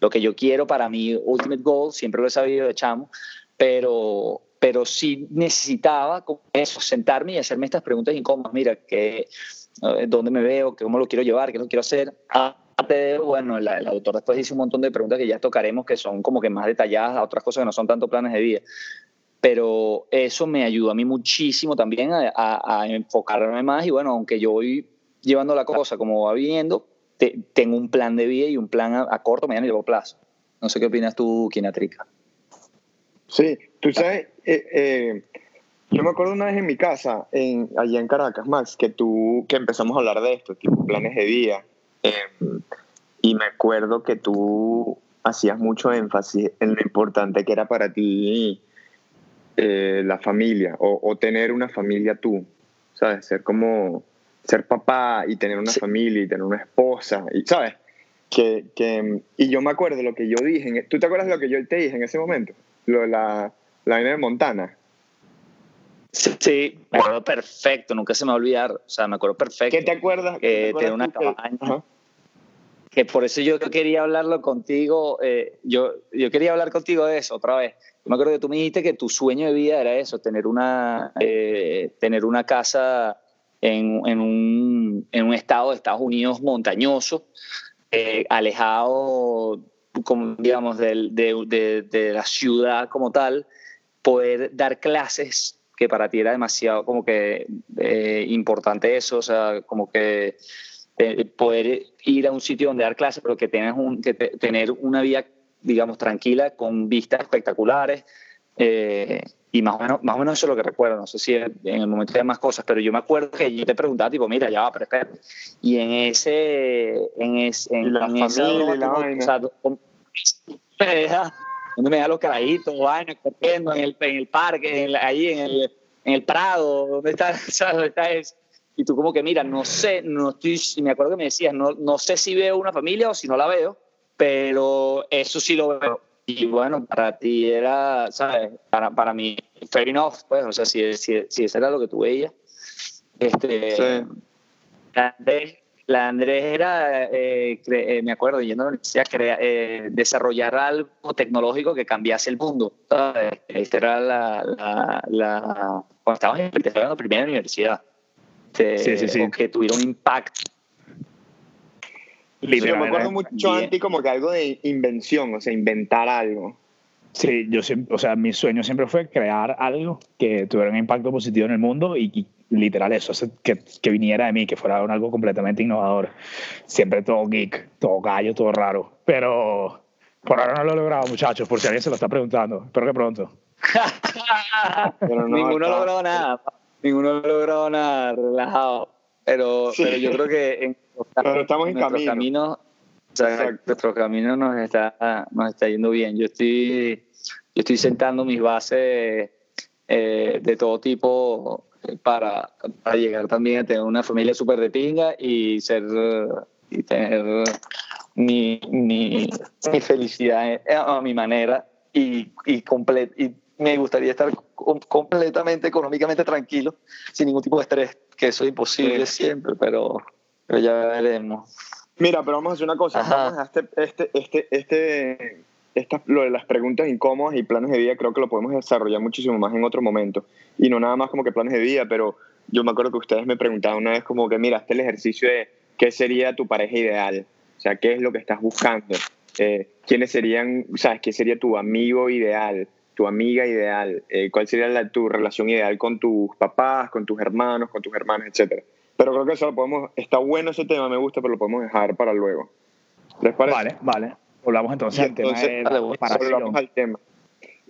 lo que yo quiero para mi ultimate goal, siempre lo he sabido de chamo, pero, pero sí necesitaba eso, sentarme y hacerme estas preguntas incómodas. Mira, que, eh, ¿dónde me veo? ¿Cómo lo quiero llevar? ¿Qué lo quiero hacer? Ah, bueno, el, autor después dice un montón de preguntas que ya tocaremos que son como que más detalladas a otras cosas que no son tanto planes de vida. Pero eso me ayudó a mí muchísimo también a, enfocarme más y bueno, aunque yo voy llevando la cosa como va viendo, tengo un plan de vida y un plan a, corto, mediano y largo plazo. No sé qué opinas tú, Kinatrica. Sí, tú sabes, eh, eh, yo me acuerdo una vez en mi casa, en, allá en Caracas, Max, que tú, que empezamos a hablar de esto, tipo planes de vida, Em, y me acuerdo que tú hacías mucho énfasis en lo importante que era para ti eh, la familia o, tener una familia tú, ¿sabes? Ser como, ser papá y tener una familia y tener una esposa, y, ¿sabes? que, que, y yo me acuerdo lo que yo dije. ¿Tú te acuerdas de lo que yo te dije en ese momento? Lo de la, la de Montana. Sí, me acuerdo perfecto, nunca se me va a olvidar. O sea, me acuerdo perfecto. ¿Qué te acuerdas? Que una cabaña. Que por eso yo quería hablarlo contigo. Eh, yo, yo quería hablar contigo de eso otra vez. Yo me acuerdo que tú me dijiste que tu sueño de vida era eso, tener una, eh, tener una casa en, en, un, en un estado de Estados Unidos montañoso, eh, alejado, como, digamos, de, de, de la ciudad como tal, poder dar clases que para ti era demasiado como que eh, importante eso, o sea, como que eh, poder ir a un sitio donde dar clases, pero que tengas un, que tener una vida, digamos, tranquila, con vistas espectaculares. Eh, y más o, menos, más o menos eso es lo que recuerdo, no sé si en el momento hay más cosas, pero yo me acuerdo que yo te preguntaba, tipo, mira, ya va, pero espera. Y en ese... En, ese, en, la en familia, y la vaina. O sea, <laughs> donde me da los carajitos, vainas, corriendo en el, en el parque, en ahí en el, en el Prado, ¿dónde está, <laughs> ¿sabes? está eso? Y tú como que, mira, no sé, no estoy, me acuerdo que me decías, no, no sé si veo una familia o si no la veo, pero eso sí lo veo. Y bueno, para ti era, ¿sabes? Para, para mí, fair enough, pues, o sea, si, si, si eso era lo que tú veías. Este, Sí. La Andrés era, eh, eh, me acuerdo, yendo a la universidad, crea- eh, desarrollar algo tecnológico que cambiase el mundo. ¿sabes? Esta era la, la, la- cuando estábamos en, de primera universidad. Este, Sí, sí, sí. o que tuviera un impacto. Sí, yo me acuerdo mucho Bien. antes como que algo de invención, o sea, inventar algo. Sí, yo siempre, o sea, mi sueño siempre fue crear algo que tuviera un impacto positivo en el mundo y, y literal eso, que, que viniera de mí, que fuera un algo completamente innovador. Siempre todo geek, todo gallo, todo raro. Pero por ahora no lo he logrado, muchachos, por si alguien se lo está preguntando. Espero que pronto. Pero no, Ninguno ha logrado nada. Ninguno ha logrado nada relajado. Pero, Sí. pero yo creo que en, Pero estamos en nuestros camino. caminos, o sea, nuestro camino nos está, nos está yendo bien. Yo estoy, yo estoy sentando mis bases eh, de todo tipo para, para llegar también a tener una familia súper de pinga y ser y tener mi, mi, mi felicidad eh, a mi manera y, y, comple- y me gustaría estar com- completamente económicamente tranquilo sin ningún tipo de estrés que eso es imposible Sí. siempre pero, pero ya veremos Mira, pero vamos a hacer una cosa. Ajá. Vamos a este, este, este, este, esta- lo de las preguntas incómodas y planes de vida, creo que lo podemos desarrollar muchísimo más en otro momento. Y no nada más como que planes de vida, pero yo me acuerdo que ustedes me preguntaban una vez como que, mira, el ejercicio de qué sería tu pareja ideal. O sea, qué es lo que estás buscando. Eh, ¿Quiénes serían, sabes, qué sería tu amigo ideal, tu amiga ideal? Eh, ¿Cuál sería la- tu relación ideal con tus papás, con tus hermanos, con tus hermanas, etcétera? Pero creo que eso lo podemos, está bueno ese tema, me gusta, pero lo podemos dejar para luego. ¿Les parece? Vale, vale. Volvamos entonces Y al tema entonces, de. Volvamos al tema.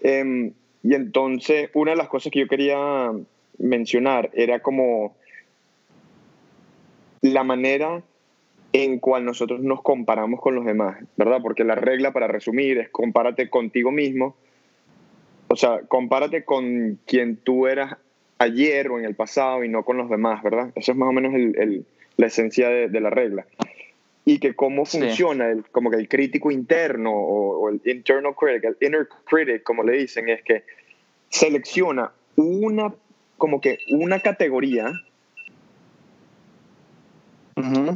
Em, y entonces, una de las cosas que yo quería mencionar era como la manera en cual nosotros nos comparamos con los demás, ¿verdad? Porque la regla, para resumir, es compárate contigo mismo. O sea, compárate con quien tú eras ayer o en el pasado y no con los demás, ¿verdad? Eso es más o menos el- el- la esencia de, de la regla. Y que cómo Sí. funciona, el, como que el crítico interno o, o el internal critic, el inner critic, como le dicen, es que selecciona una, como que una categoría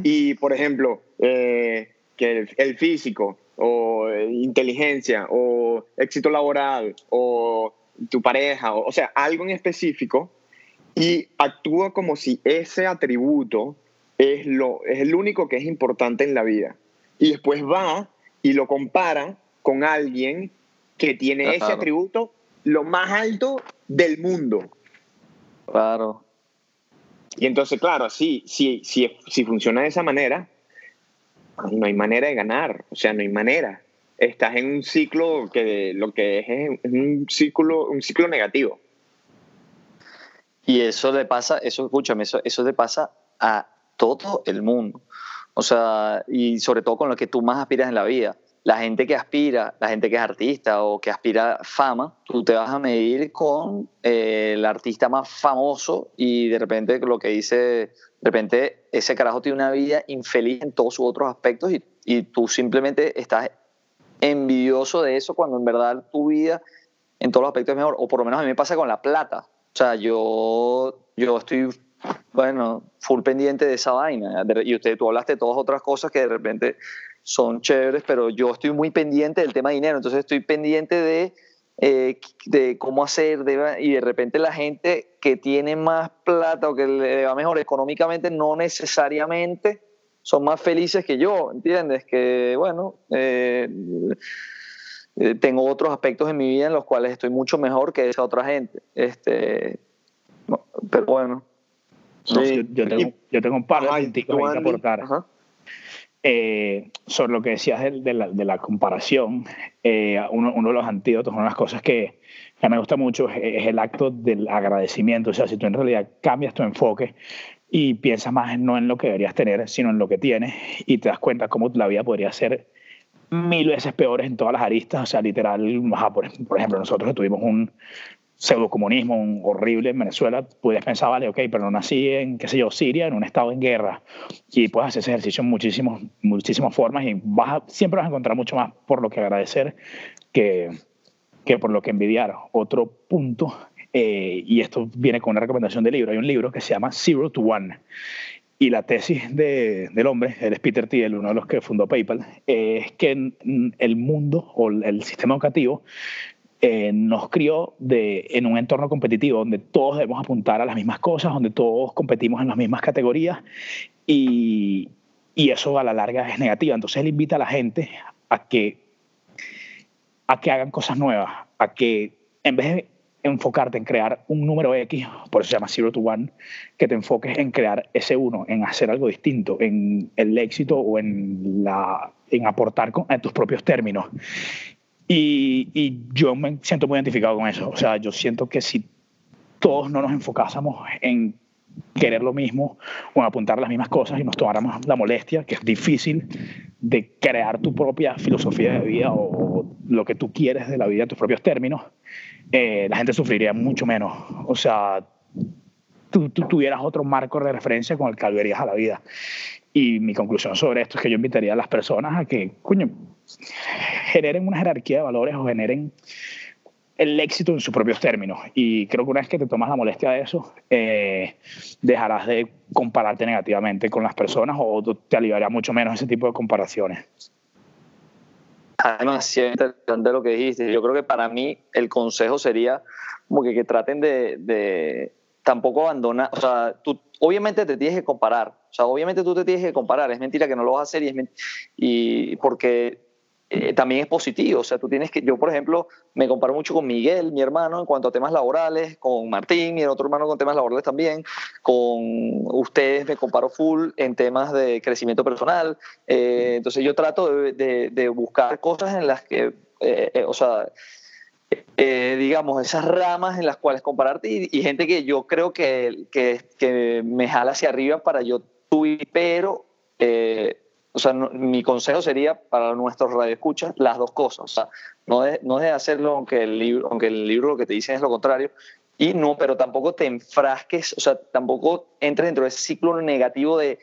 y, por ejemplo, eh, que el, el físico o eh, inteligencia o éxito laboral o tu pareja, o, o sea, algo en específico y actúa como si ese atributo es, lo, es el único que es importante en la vida. Y después va y lo compara con alguien que tiene ese atributo lo más alto del mundo. claro Y entonces, claro, sí, sí, sí, si funciona de esa manera, no hay manera de ganar, o sea, no hay manera. Estás en un ciclo que lo que es es un ciclo, un ciclo negativo. Y eso le pasa, eso escúchame, eso, eso le pasa a todo el mundo. O sea, y sobre todo con lo que tú más aspiras en la vida. La gente que aspira, la gente que es artista o que aspira fama, tú te vas a medir con eh, el artista más famoso y de repente lo que dice, de repente ese carajo tiene una vida infeliz en todos sus otros aspectos y y tú simplemente estás envidioso de eso cuando en verdad tu vida en todos los aspectos es mejor, o por lo menos a mí me pasa con la plata. O sea, yo, yo estoy, bueno, full pendiente de esa vaina. Y usted, tú hablaste de todas otras cosas que de repente son chéveres, pero yo estoy muy pendiente del tema de dinero, entonces estoy pendiente de, eh, de cómo hacer, y de repente la gente que tiene más plata o que le va mejor económicamente no necesariamente son más felices que yo, ¿entiendes? Que, bueno, eh, eh, tengo otros aspectos en mi vida en los cuales estoy mucho mejor que esa otra gente. Este, pero bueno. Yo, tengo, un par de puntitos que aportar. Eh, sobre lo que decías de, la, comparación, uno, uno, de los antídotos, una de las cosas que, que me gusta mucho es, el acto del agradecimiento. O sea, si tú en realidad cambias tu enfoque, y piensas más no en lo que deberías tener, sino en lo que tienes y te das cuenta cómo la vida podría ser mil veces peor en todas las aristas, o sea, literal, por, ejemplo, nosotros tuvimos un pseudocomunismo un horrible en Venezuela, puedes pensar, vale, ok, pero no nací en, qué sé yo, Siria, en un estado en guerra, y puedes hacer ese ejercicio en muchísimos, muchísimas formas y vas siempre vas a encontrar mucho más por lo que agradecer que, que por lo que envidiar. Otro punto eh, y esto viene con una recomendación de libro. Hay un libro que se llama Zero to One. Y la tesis de, del hombre, él es Peter Thiel, uno de los que fundó PayPal, es que el mundo o el sistema educativo eh, nos crió en un entorno competitivo donde todos debemos apuntar a las mismas cosas, donde todos competimos en las mismas categorías y, y eso a la larga es negativa. Entonces él invita a la gente a que, a que hagan cosas nuevas, a que en vez de enfocarte en crear un número X, por eso se llama Zero to One, que te enfoques en crear ese uno, en hacer algo distinto, en el éxito o en aportar con, en tus propios términos. Y, y, yo me siento muy identificado con eso. O sea, yo siento que si todos no nos enfocásemos en querer lo mismo o en apuntar las mismas cosas y nos tomáramos la molestia, que es difícil, de crear tu propia filosofía de vida o lo que tú quieres de la vida en tus propios términos, eh, la gente sufriría mucho menos. O sea, tú, tuvieras otro marco de referencia con el que alberías a la vida. Y mi conclusión sobre esto es que yo invitaría a las personas a que, coño, generen una jerarquía de valores o generen el éxito en sus propios términos. Y creo que una vez que te tomas la molestia de eso, eh, dejarás de compararte negativamente con las personas o te aliviará mucho menos ese tipo de comparaciones. Demasiado interesante lo que dijiste. Yo creo que para mí el consejo sería que, traten de, de, tampoco abandonar, o sea, tú obviamente te tienes que comparar, o sea, obviamente tú te tienes que comparar, es mentira que no lo vas a hacer y, es y porque eh, también es positivo. O sea, tú tienes que, yo por ejemplo, me comparo mucho con Miguel, mi hermano, en cuanto a temas laborales, con Martín, mi otro hermano con temas laborales también, con ustedes me comparo full en temas de crecimiento personal. Eh, entonces yo trato de, de, buscar cosas en las que, eh, o sea, digamos, esas ramas en las cuales compararte y, y gente que yo creo que, que, que, me jala hacia arriba para yo subir, pero o sea, mi consejo sería para nuestros radioescuchas las dos cosas. O sea, no de, no de hacerlo aunque el, libro, aunque el libro lo que te dicen es lo contrario. Y no, pero tampoco te enfrasques, o sea, tampoco entres dentro de ese ciclo negativo de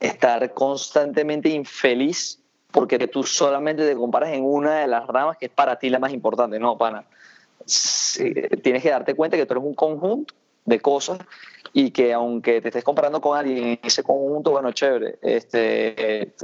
estar constantemente infeliz porque tú solamente te comparas en una de las ramas que es para ti la más importante. No, pana. tienes que darte cuenta que tú eres un conjunto de cosas y que aunque te estés comparando con alguien en ese conjunto, bueno, chévere, este, eh,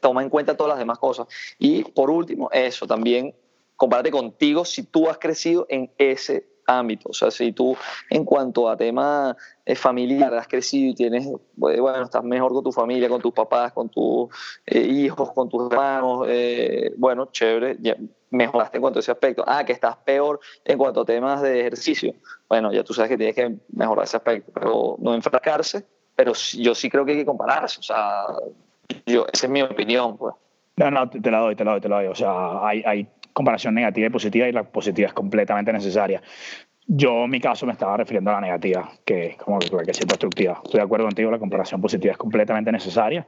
toma en cuenta todas las demás cosas. Y por último, eso también, compárate contigo si tú has crecido en ese ámbito. O sea, si tú en cuanto a tema eh, familiar has crecido y tienes, eh, bueno, estás mejor con tu familia, con tus papás, con tus hijos, con tus hermanos, bueno, chévere, ya mejoraste en cuanto a ese aspecto. Ah, que estás peor en cuanto a temas de ejercicio. Bueno, ya tú sabes que tienes que mejorar ese aspecto, pero no enfrascarse, pero yo sí creo que hay que compararse. O sea, yo, esa es mi opinión, pues. No, no, te la doy, te la doy, te la doy. O sea, hay, hay comparación negativa y positiva y la positiva es completamente necesaria. Yo en mi caso me estaba refiriendo a la negativa, que es como que, que ser constructiva. Estoy de acuerdo contigo, la comparación positiva es completamente necesaria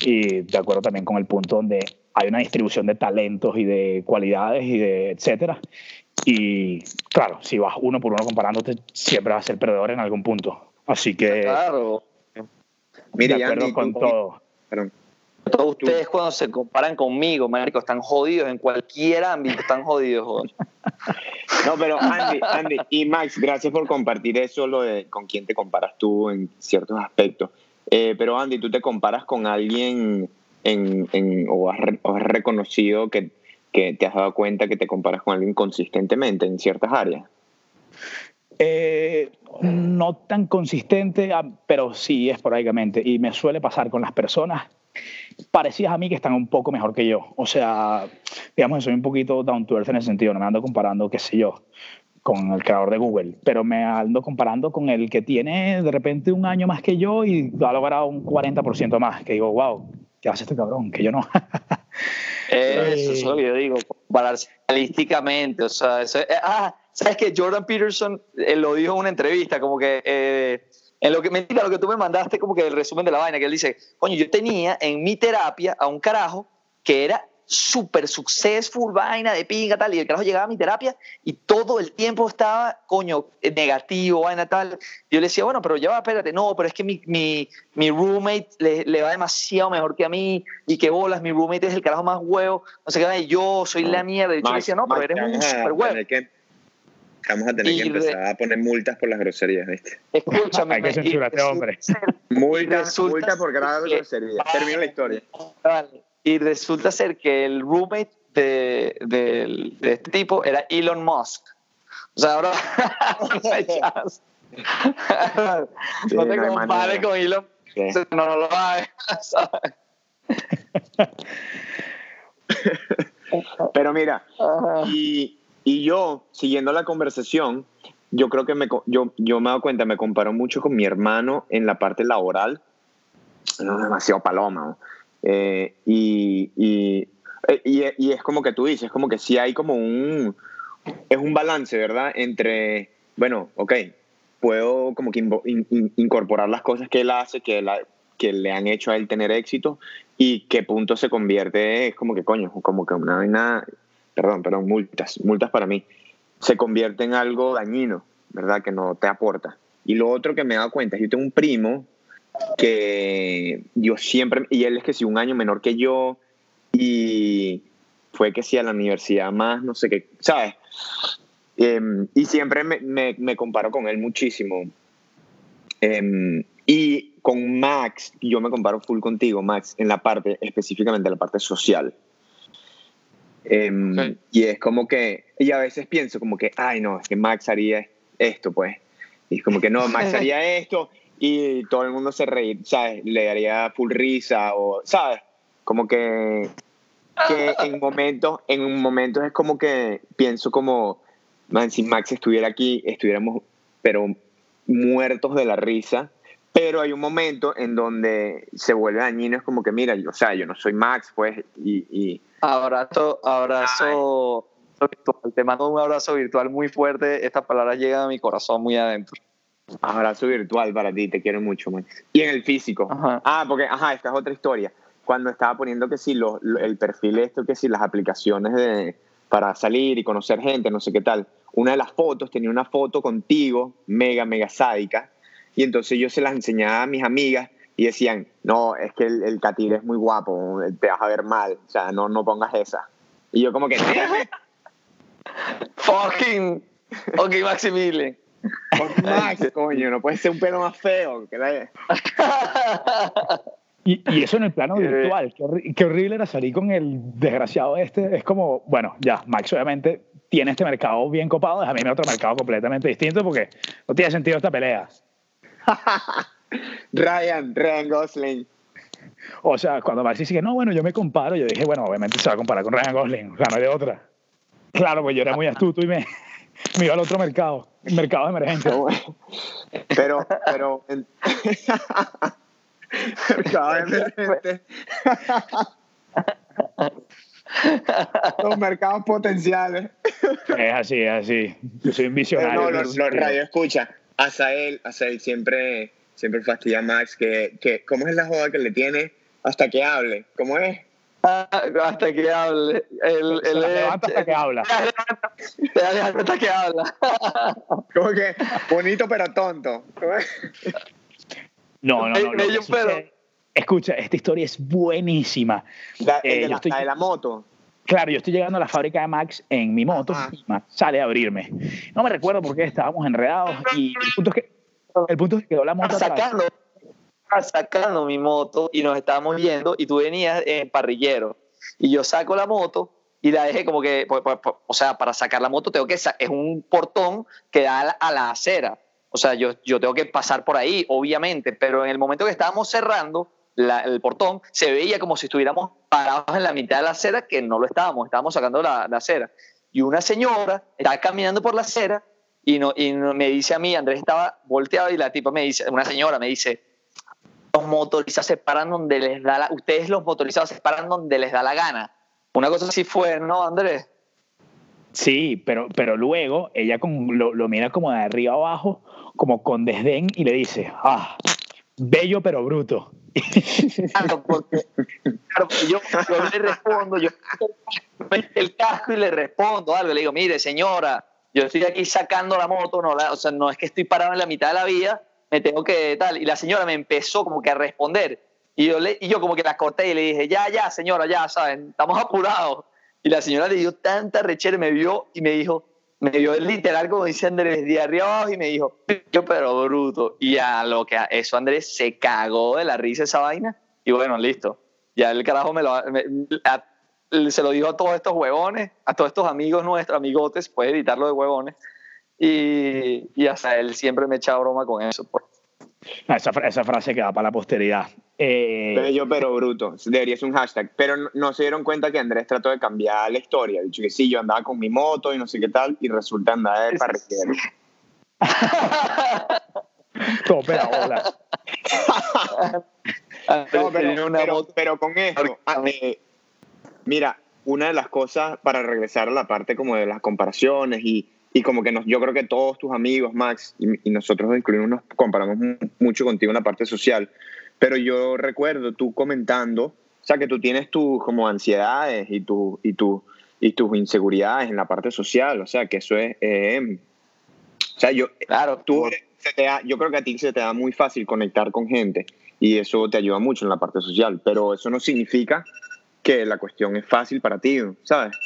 y de acuerdo también con el punto donde hay una distribución de talentos y de cualidades y de etcétera. Y claro, si vas uno por uno comparándote, siempre vas a ser perdedor en algún punto. Así que. Claro. de acuerdo con todo. Todos ustedes cuando se comparan conmigo, marico, están jodidos en cualquier ámbito, están jodidos. joder. No, pero Andy, Andy y Max, gracias por compartir eso, lo de con quién te comparas tú en ciertos aspectos. Eh, pero Andy, ¿tú te comparas con alguien en, en- o, has, re- o has reconocido que, que te has dado cuenta que te comparas con alguien consistentemente en ciertas áreas? Eh, no tan consistente, ah, pero sí esporádicamente. Y me suele pasar con las personas parecidas a mí que están un poco mejor que yo. O sea, digamos que soy un poquito down to earth en ese sentido. No me ando comparando, qué sé yo, con el creador de Google, pero me ando comparando con el que tiene de repente un año más que yo y ha logrado un 40% más. Que digo, wow, ¿qué hace este cabrón? Que yo no. Eso, es lo que yo digo, compararse realísticamente. O sea, eso- ah, ¿sabes que Jordan Peterson eh, lo dijo en una entrevista? Como que, eh, en lo que, mentira, lo que tú me mandaste, como que el resumen de la vaina, que él dice, coño, yo tenía en mi terapia a un carajo que era súper successful, vaina de pinga, tal, y el carajo llegaba a mi terapia y todo el tiempo estaba, coño, negativo, vaina, tal. Yo le decía, bueno, pero ya va, espérate, no, pero es que mi, mi, mi roommate le, le va demasiado mejor que a mí y que bolas, mi roommate es el carajo más huevo, no sé qué, yo soy la mierda. Y yo le decía, no, pero eres un super huevo. Vamos a tener Y que de- empezar a poner multas por las groserías, ¿viste? Escúchame. Hay que y censurar a este resulta hombre. ser- Multa, por grave que- grosería. Termino la historia. Vale. Y resulta ser que el roommate de, del- de este tipo era Elon Musk. O sea, ahora. <laughs> Sí, no te compares con Elon. Sí. No, no lo hagas. <laughs> Pero mira. Y, y yo, siguiendo la conversación, yo creo que me, yo, yo me he dado cuenta, me comparo mucho con mi hermano en la parte laboral. No, demasiado paloma. Eh, y, y, eh, y, y es como que tú dices, es como que sí hay como un... Es un balance, ¿verdad? Entre, bueno, ok, puedo como que in- in- incorporar las cosas que él hace, que, la- que le han hecho a él tener éxito y qué punto se convierte, es como que coño, como que una vaina perdón, perdón, multas, multas para mí, se convierte en algo dañino, ¿verdad? Que no te aporta. Y lo otro que me he dado cuenta es yo tengo un primo que yo siempre, y él es que sí, un año menor que yo, y fue que sí a la universidad más, no sé qué, ¿sabes? Em, y siempre me, me, me comparo con él muchísimo. Em, y con Max, yo me comparo full contigo, Max, en la parte, específicamente en la parte social. Em, Ok. Y es como que, y a veces pienso como que, ay no, es que Max haría esto, pues. Y es como que no, Max <laughs> haría esto y todo el mundo se reír, ¿sabes? Le daría full risa o, ¿sabes? Como que, que en <laughs> momentos, en momentos es como que pienso como, man, si Max estuviera aquí, estuviéramos, pero muertos de la risa. Pero hay un momento en donde se vuelve dañino, es como que, mira, yo, o sea, yo no soy Max, pues, y, y Abrazo, abrazo virtual. Te mando un abrazo virtual muy fuerte. Estas palabras llegan a mi corazón muy adentro. abrazo virtual para ti, te quiero mucho, Max. Y en el físico. Ajá. Ah, porque, ajá, esta es otra historia. Cuando estaba poniendo que lo- lo- el perfil esto, que sí, las aplicaciones de, para salir y conocer gente, no sé qué tal. Una de las fotos tenía una foto contigo, mega, mega sádica. Y entonces yo se las enseñaba a mis amigas y decían, no, es que el, el Catire es muy guapo, te vas a ver mal, o sea, no, no pongas esa. Y yo como que, "Damn <laughs> it, Fucking. Ok, Maximilian. Max, coño, no puede ser un pelo más feo. Que la- Y, y eso en el plano <laughs> virtual. Qué, horri- qué horrible era salir con el desgraciado este. Es como, bueno, ya, Max obviamente tiene este mercado bien copado, déjame irme a otro mercado completamente distinto porque no tiene sentido esta pelea. <laughs> Ryan, Ryan Gosling. O sea, cuando Max dice que no, bueno, yo me comparo, yo dije, bueno, obviamente se va a comparar con Ryan Gosling, o sea, no hay de otra. Claro, pues yo era muy astuto y me, <laughs> me iba al otro mercado, el mercado de emergencia. Pero, pero. <laughs> Mercado emergente. Los mercados potenciales. Es así, es así. Yo soy un Pero visionario. no, los, los radio escucha. Azael, Azael siempre, siempre fastidia a Max que, que. ¿Cómo es la joda que le tiene hasta que hable? ¿Cómo es? Ah, hasta que hable. El, el, levanta hasta que habla. <laughs> Te da levanta hasta que habla. Como que bonito pero tonto. ¿Cómo es? No, no, no. Que, pedo. sucede, Escucha, esta historia es buenísima. La, Eh, de la, estoy- la de la moto. Claro, yo estoy llegando a la fábrica de Max en mi moto Ajá. y Max sale a abrirme. No me recuerdo por qué estábamos enredados y el punto es que, el punto es que quedó la moto sacando, sacando mi moto y nos estábamos yendo y tú venías en parrillero. Y yo saco la moto y la dejé como que, pues, pues, pues, o sea, para sacar la moto tengo que, es un portón que da a la, a la acera, o sea, yo, yo tengo que pasar por ahí, obviamente, pero en el momento que estábamos cerrando la- el portón, se veía como si estuviéramos parados en la mitad de la acera, que no lo estábamos, estábamos sacando la, la acera. Y una señora estaba caminando por la acera y, no, y no- me dice a mí, Andrés estaba volteado y la tipa me dice, una señora me dice, los motorizados se paran donde les da la, ustedes los motorizados se paran donde les da la gana. Una cosa así fue, ¿no, Andrés? Sí, pero, pero luego ella con- lo, lo mira como de arriba abajo, como con desdén y le dice, ah, bello pero bruto. <laughs> Claro, porque, claro, yo, yo le respondo, yo el casco y le respondo algo, le digo, mire señora, yo estoy aquí sacando la moto, no la, o sea, no es que estoy parado en la mitad de la vía, me tengo que tal, y la señora me empezó como que a responder, y yo, le, y yo como que la corté y le dije, ya, ya, señora, ya, saben, estamos apurados, y la señora le dio tanta rechera, me vio y me dijo, me vio literal como dice Andrés, de arriba abajo y me dijo, yo pero bruto. Y a lo que a eso Andrés se cagó de la risa esa vaina y bueno, listo. Ya el carajo me lo, me- a- se lo dijo a todos estos huevones, a todos estos amigos nuestros, amigotes, puede editarlo de huevones. Y, y hasta él siempre me echa broma con eso. pues. Ah, Esa, esa frase queda para la posteridad. Eh, Bello pero bruto. Debería ser un hashtag. Pero no, no se dieron cuenta que Andrés trató de cambiar la historia. Dicho que sí, yo andaba con mi moto y no sé qué tal, y resulta andar de parrillero. <laughs> Andrés <laughs> No, pero, pero- pero con esto, eh, mira, una de las cosas para regresar a la parte como de las comparaciones y, y como que nos, yo creo que todos tus amigos, Max, y, y nosotros incluimos, nos comparamos mu- mucho contigo en la parte social, pero yo recuerdo tú comentando, o sea, que tú tienes tus como ansiedades y, tu, y, tu, y tus inseguridades en la parte social, o sea, que eso es... eh, o sea, yo, Claro, tú eres- se te da- yo creo que a ti se te da muy fácil conectar con gente y eso te ayuda mucho en la parte social, pero eso no significa que la cuestión es fácil para ti, ¿sabes?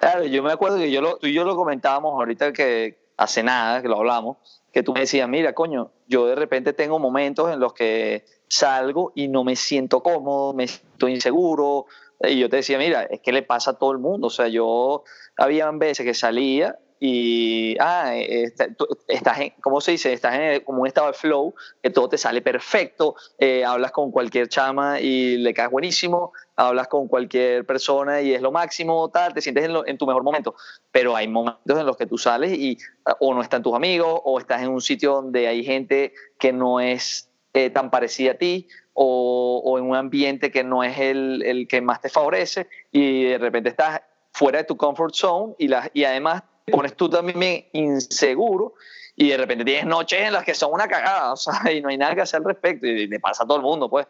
Claro, yo me acuerdo que yo lo, tú y yo lo comentábamos ahorita que hace nada, que lo hablamos, que tú me decías, mira, coño, yo de repente tengo momentos en los que salgo y no me siento cómodo, me siento inseguro, y yo te decía, mira, es que le pasa a todo el mundo, o sea, yo había veces que salía y, ah, está- tú estás en, ¿cómo se dice? Estás en como un estado de flow, que todo te sale perfecto, eh, hablas con cualquier chama y le caes buenísimo, hablas con cualquier persona y es lo máximo, tal, te sientes en, lo- en tu mejor momento. Pero hay momentos en los que tú sales y ah, o no están tus amigos, o estás en un sitio donde hay gente que no es eh, tan parecida a ti, o, o en un ambiente que no es el, el que más te favorece, y de repente estás fuera de tu comfort zone y, la, y además pones tú también inseguro y de repente tienes noches en las que son una cagada, o sea, <laughs> y no hay nada que hacer al respecto, y le pasa a todo el mundo, pues.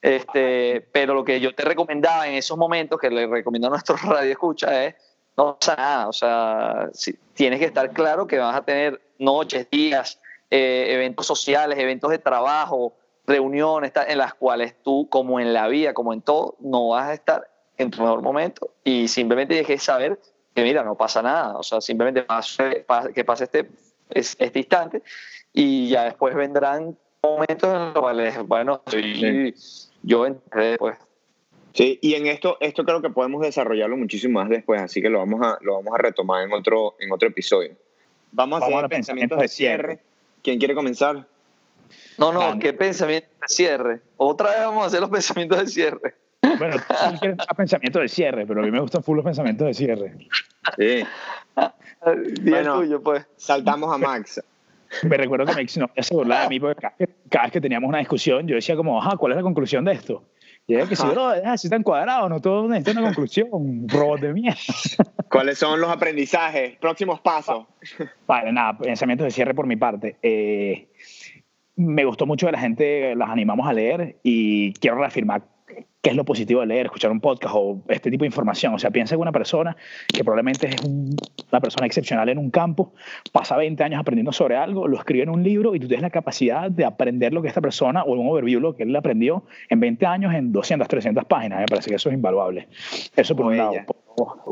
Este, pero lo que yo te recomendaba en esos momentos, que le recomiendo a nuestros <laughs> radio escucha, es no pasa nada, o sea, si, tienes que estar claro que vas a tener noches, días, eh, eventos sociales, eventos de trabajo, reuniones en las cuales tú, como en la vida, como en todo, no vas a estar en tu mejor momento y simplemente tienes que saber que mira, no pasa nada, o sea, simplemente pase- pa- que pase este, es- este instante y ya después vendrán momentos en los cuales, bueno, sí, yo entré pues. Sí, y en esto, esto creo que podemos desarrollarlo muchísimo más después, así que lo vamos a, lo vamos a retomar en otro, en otro episodio. Vamos a Vamos hacer a los pensamientos de cierre. ¿Quién quiere comenzar? No, no, qué pensamiento de cierre. Otra vez vamos a hacer los <laughs> pensamientos de cierre. Bueno, tú más pensamientos de cierre, pero a mí me gustan full los pensamientos de cierre. Sí. Día Bueno. tuyo, pues. Saltamos a Max. Me recuerdo que mi ex novia se burlaba de mí porque cada vez, que, cada vez que teníamos una discusión yo decía como, ajá, ¿cuál es la conclusión de esto? Y ella que si, bro, si tan cuadrado, no todo necesita una conclusión, robot de mierda. ¿Cuáles son los aprendizajes? Próximos pasos. Vale, nada, pensamientos de cierre por mi parte. Eh, me gustó mucho que la gente las animamos a leer y quiero reafirmar qué es lo positivo de leer, escuchar un podcast o este tipo de información. O sea, piensa en una persona que probablemente es una persona excepcional en un campo, pasa 20 años aprendiendo sobre algo, lo escribe en un libro y tú tienes la capacidad de aprender lo que esta persona o un overview, lo que él aprendió en 20 años en 200, 300 páginas. Me parece que eso es invaluable. Eso por un lado.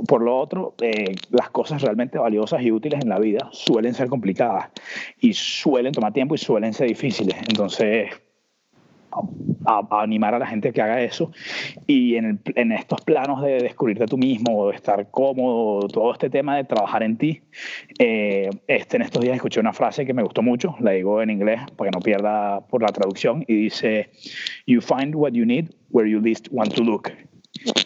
Por, lo otro, eh, las cosas realmente valiosas y útiles en la vida suelen ser complicadas y suelen tomar tiempo y suelen ser difíciles. Entonces, a, animar a la gente que haga eso. Y en, en, estos planos de descubrirte a tú mismo, de estar cómodo, todo este tema de trabajar en ti, eh, este, en estos días escuché una frase que me gustó mucho, la digo en inglés para que no pierda por la traducción, y dice, You find what you need where you least want to look.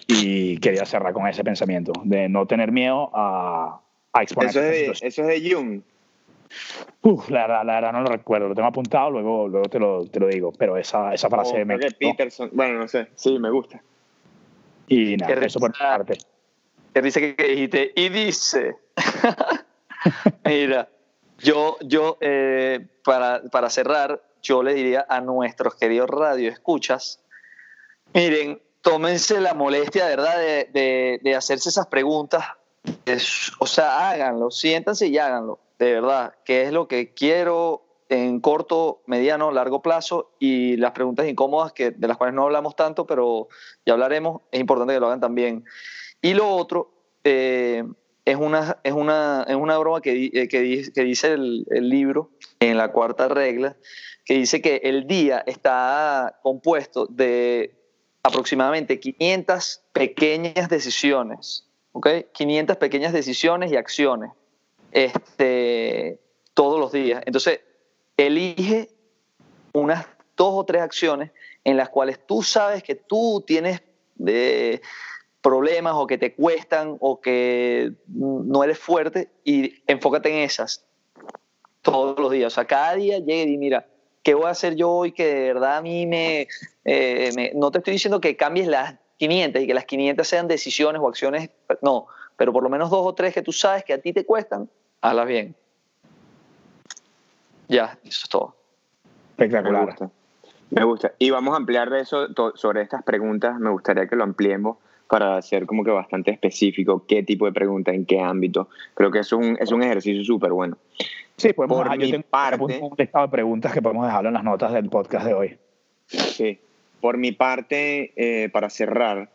Y quería cerrar con ese pensamiento, de no tener miedo a, a exponer. Eso es, eso es de Jung. Uf, la verdad, la verdad no lo recuerdo, lo tengo apuntado, luego, luego te, lo, te lo digo, pero esa, esa frase oh, me... Peterson, bueno, no sé, sí, me gusta. Y nada, eso por parte. Que dice que dijiste, y dice, <laughs> mira, yo, yo eh, para, para cerrar, yo le diría a nuestros queridos radioescuchas, miren, tómense la molestia, ¿verdad?, de, de, de hacerse esas preguntas, es, o sea, háganlo, siéntanse y háganlo de verdad, qué es lo que quiero en corto, mediano, largo plazo y las preguntas incómodas que, de las cuales no hablamos tanto, pero ya hablaremos, es importante que lo hagan también. Y lo otro eh, es, una, es, una, es una broma que, eh, que, dice el, el libro en la cuarta regla, que dice que el día está compuesto de aproximadamente 500 pequeñas decisiones, ¿ok? 500 pequeñas decisiones y acciones este, todos los días. Entonces, elige unas dos o tres acciones en las cuales tú sabes que tú tienes de problemas o que te cuestan o que no eres fuerte y enfócate en esas todos los días. O sea, cada día llegue y mira, ¿qué voy a hacer yo hoy que de verdad a mí me, eh, No te estoy diciendo que cambies las 500 y que las 500 sean decisiones o acciones, no, pero por lo menos dos o tres que tú sabes que a ti te cuestan, hazlas bien. Ya, eso es todo. Espectacular. Me gusta. Me gusta. Y vamos a ampliar de eso sobre estas preguntas. Me gustaría que lo ampliemos para ser como que bastante específico qué tipo de pregunta, en qué ámbito. Creo que eso es un, es un ejercicio súper bueno. Sí, podemos, Por mi parte, un listado de preguntas que podemos dejarlo en las notas del podcast de hoy. Sí. Por mi parte, eh, para cerrar,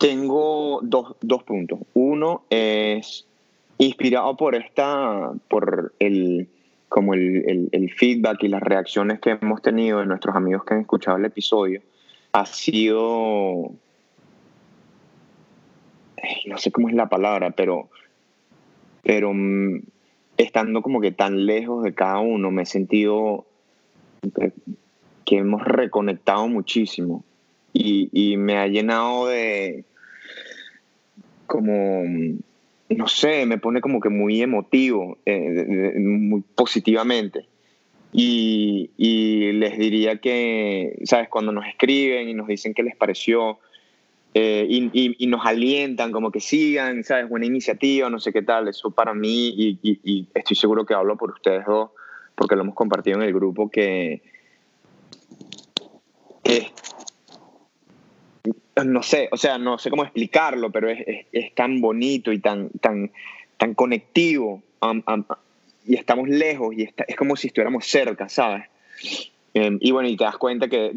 tengo dos, dos puntos. Uno es inspirado por esta, por el, como el, el, feedback y las reacciones que hemos tenido de nuestros amigos que han escuchado el episodio, ha sido, no sé cómo es la palabra, pero, pero mm, estando como que tan lejos de cada uno, me he sentido que, que hemos reconectado muchísimo y, y me ha llenado de como no sé, me pone como que muy emotivo, eh, muy positivamente. Y, les diría que, ¿sabes? Cuando nos escriben y nos dicen qué les pareció eh, y, nos alientan, como que sigan, ¿sabes? Buena iniciativa, no sé qué tal, eso para mí, y, estoy seguro que hablo por ustedes dos, porque lo hemos compartido en el grupo, que, que no sé, o sea, no sé cómo explicarlo, pero es, es, tan bonito y tan, tan, tan conectivo y estamos lejos y es como si estuviéramos cerca, ¿sabes? Em, y bueno, y te das cuenta que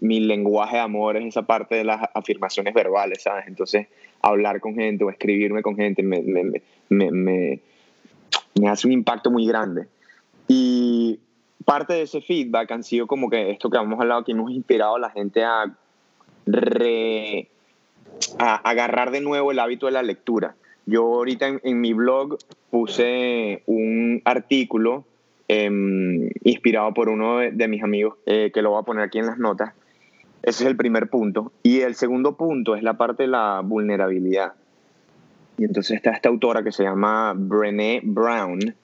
mi lenguaje de amor es esa parte de las afirmaciones verbales, ¿sabes? Entonces, hablar con gente o escribirme con gente me, me, me, me, hace un impacto muy grande. Y parte de ese feedback han sido como que esto que hemos hablado, que hemos inspirado a la gente a re, agarrar de nuevo el hábito de la lectura. Yo ahorita en, mi blog puse un artículo em, inspirado por uno de, mis amigos eh, que lo voy a poner aquí en las notas. Ese es el primer punto. Y el segundo punto es la parte de la vulnerabilidad. Y entonces está esta autora que se llama Brené Brown,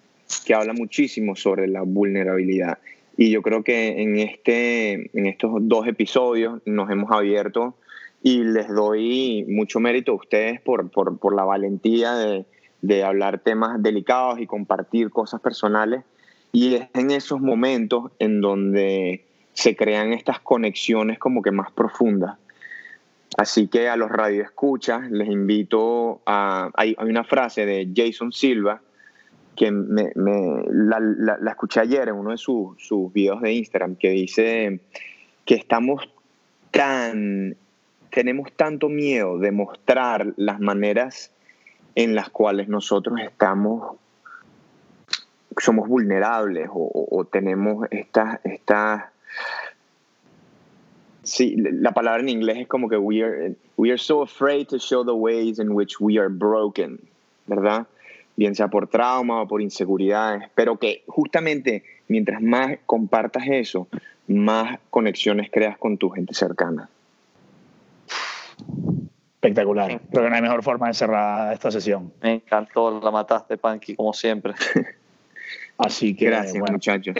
que habla muchísimo sobre la vulnerabilidad. Y yo creo que en, este, en estos dos episodios nos hemos abierto y les doy mucho mérito a ustedes por, por, por la valentía de, de, hablar temas delicados y compartir cosas personales. Y es en esos momentos en donde se crean estas conexiones como que más profundas. Así que a los radioescuchas les invito a... Hay, una frase de Jason Silva que me, la, escuché ayer en uno de sus, sus videos de Instagram que dice que estamos tan... Tenemos tanto miedo de mostrar las maneras en las cuales nosotros estamos somos vulnerables o, tenemos estas estas sí la palabra en inglés es como que we are we are so afraid to show the ways in which we are broken verdad bien sea por trauma o por inseguridades pero que justamente mientras más compartas eso más conexiones creas con tu gente cercana Espectacular. Creo que no hay mejor forma de cerrar esta sesión. Me encantó, la mataste, Panky, como siempre. <laughs> Así que. Gracias, muchachos.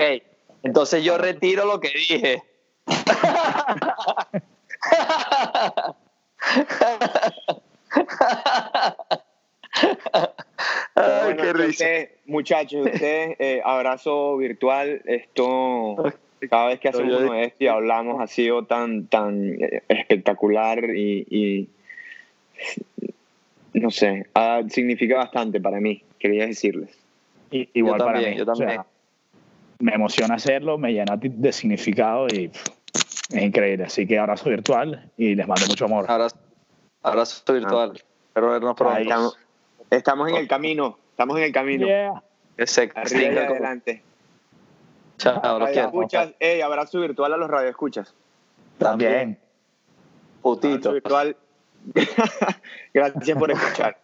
Entonces yo retiro lo que dije. <laughs> <laughs> Ay, qué risa. muchachos, ustedes, eh, abrazo virtual. Esto, cada vez que hacemos uno de esto y hablamos, ha sido tan, tan eh, espectacular y no sé, significa bastante para mí, quería decirles. igual para mí. Yo también. me emociona hacerlo, me llena de significado y es increíble. Así que abrazo virtual y les mando mucho amor. Abrazo, abrazo virtual. Ah. Espero vernos pronto. Estamos, en el camino. Estamos en el camino. Que se adelante. Chao, los escuchas, hey, abrazo virtual a los radioescuchas. También. Putito. virtual <laughs> Gracias por escuchar.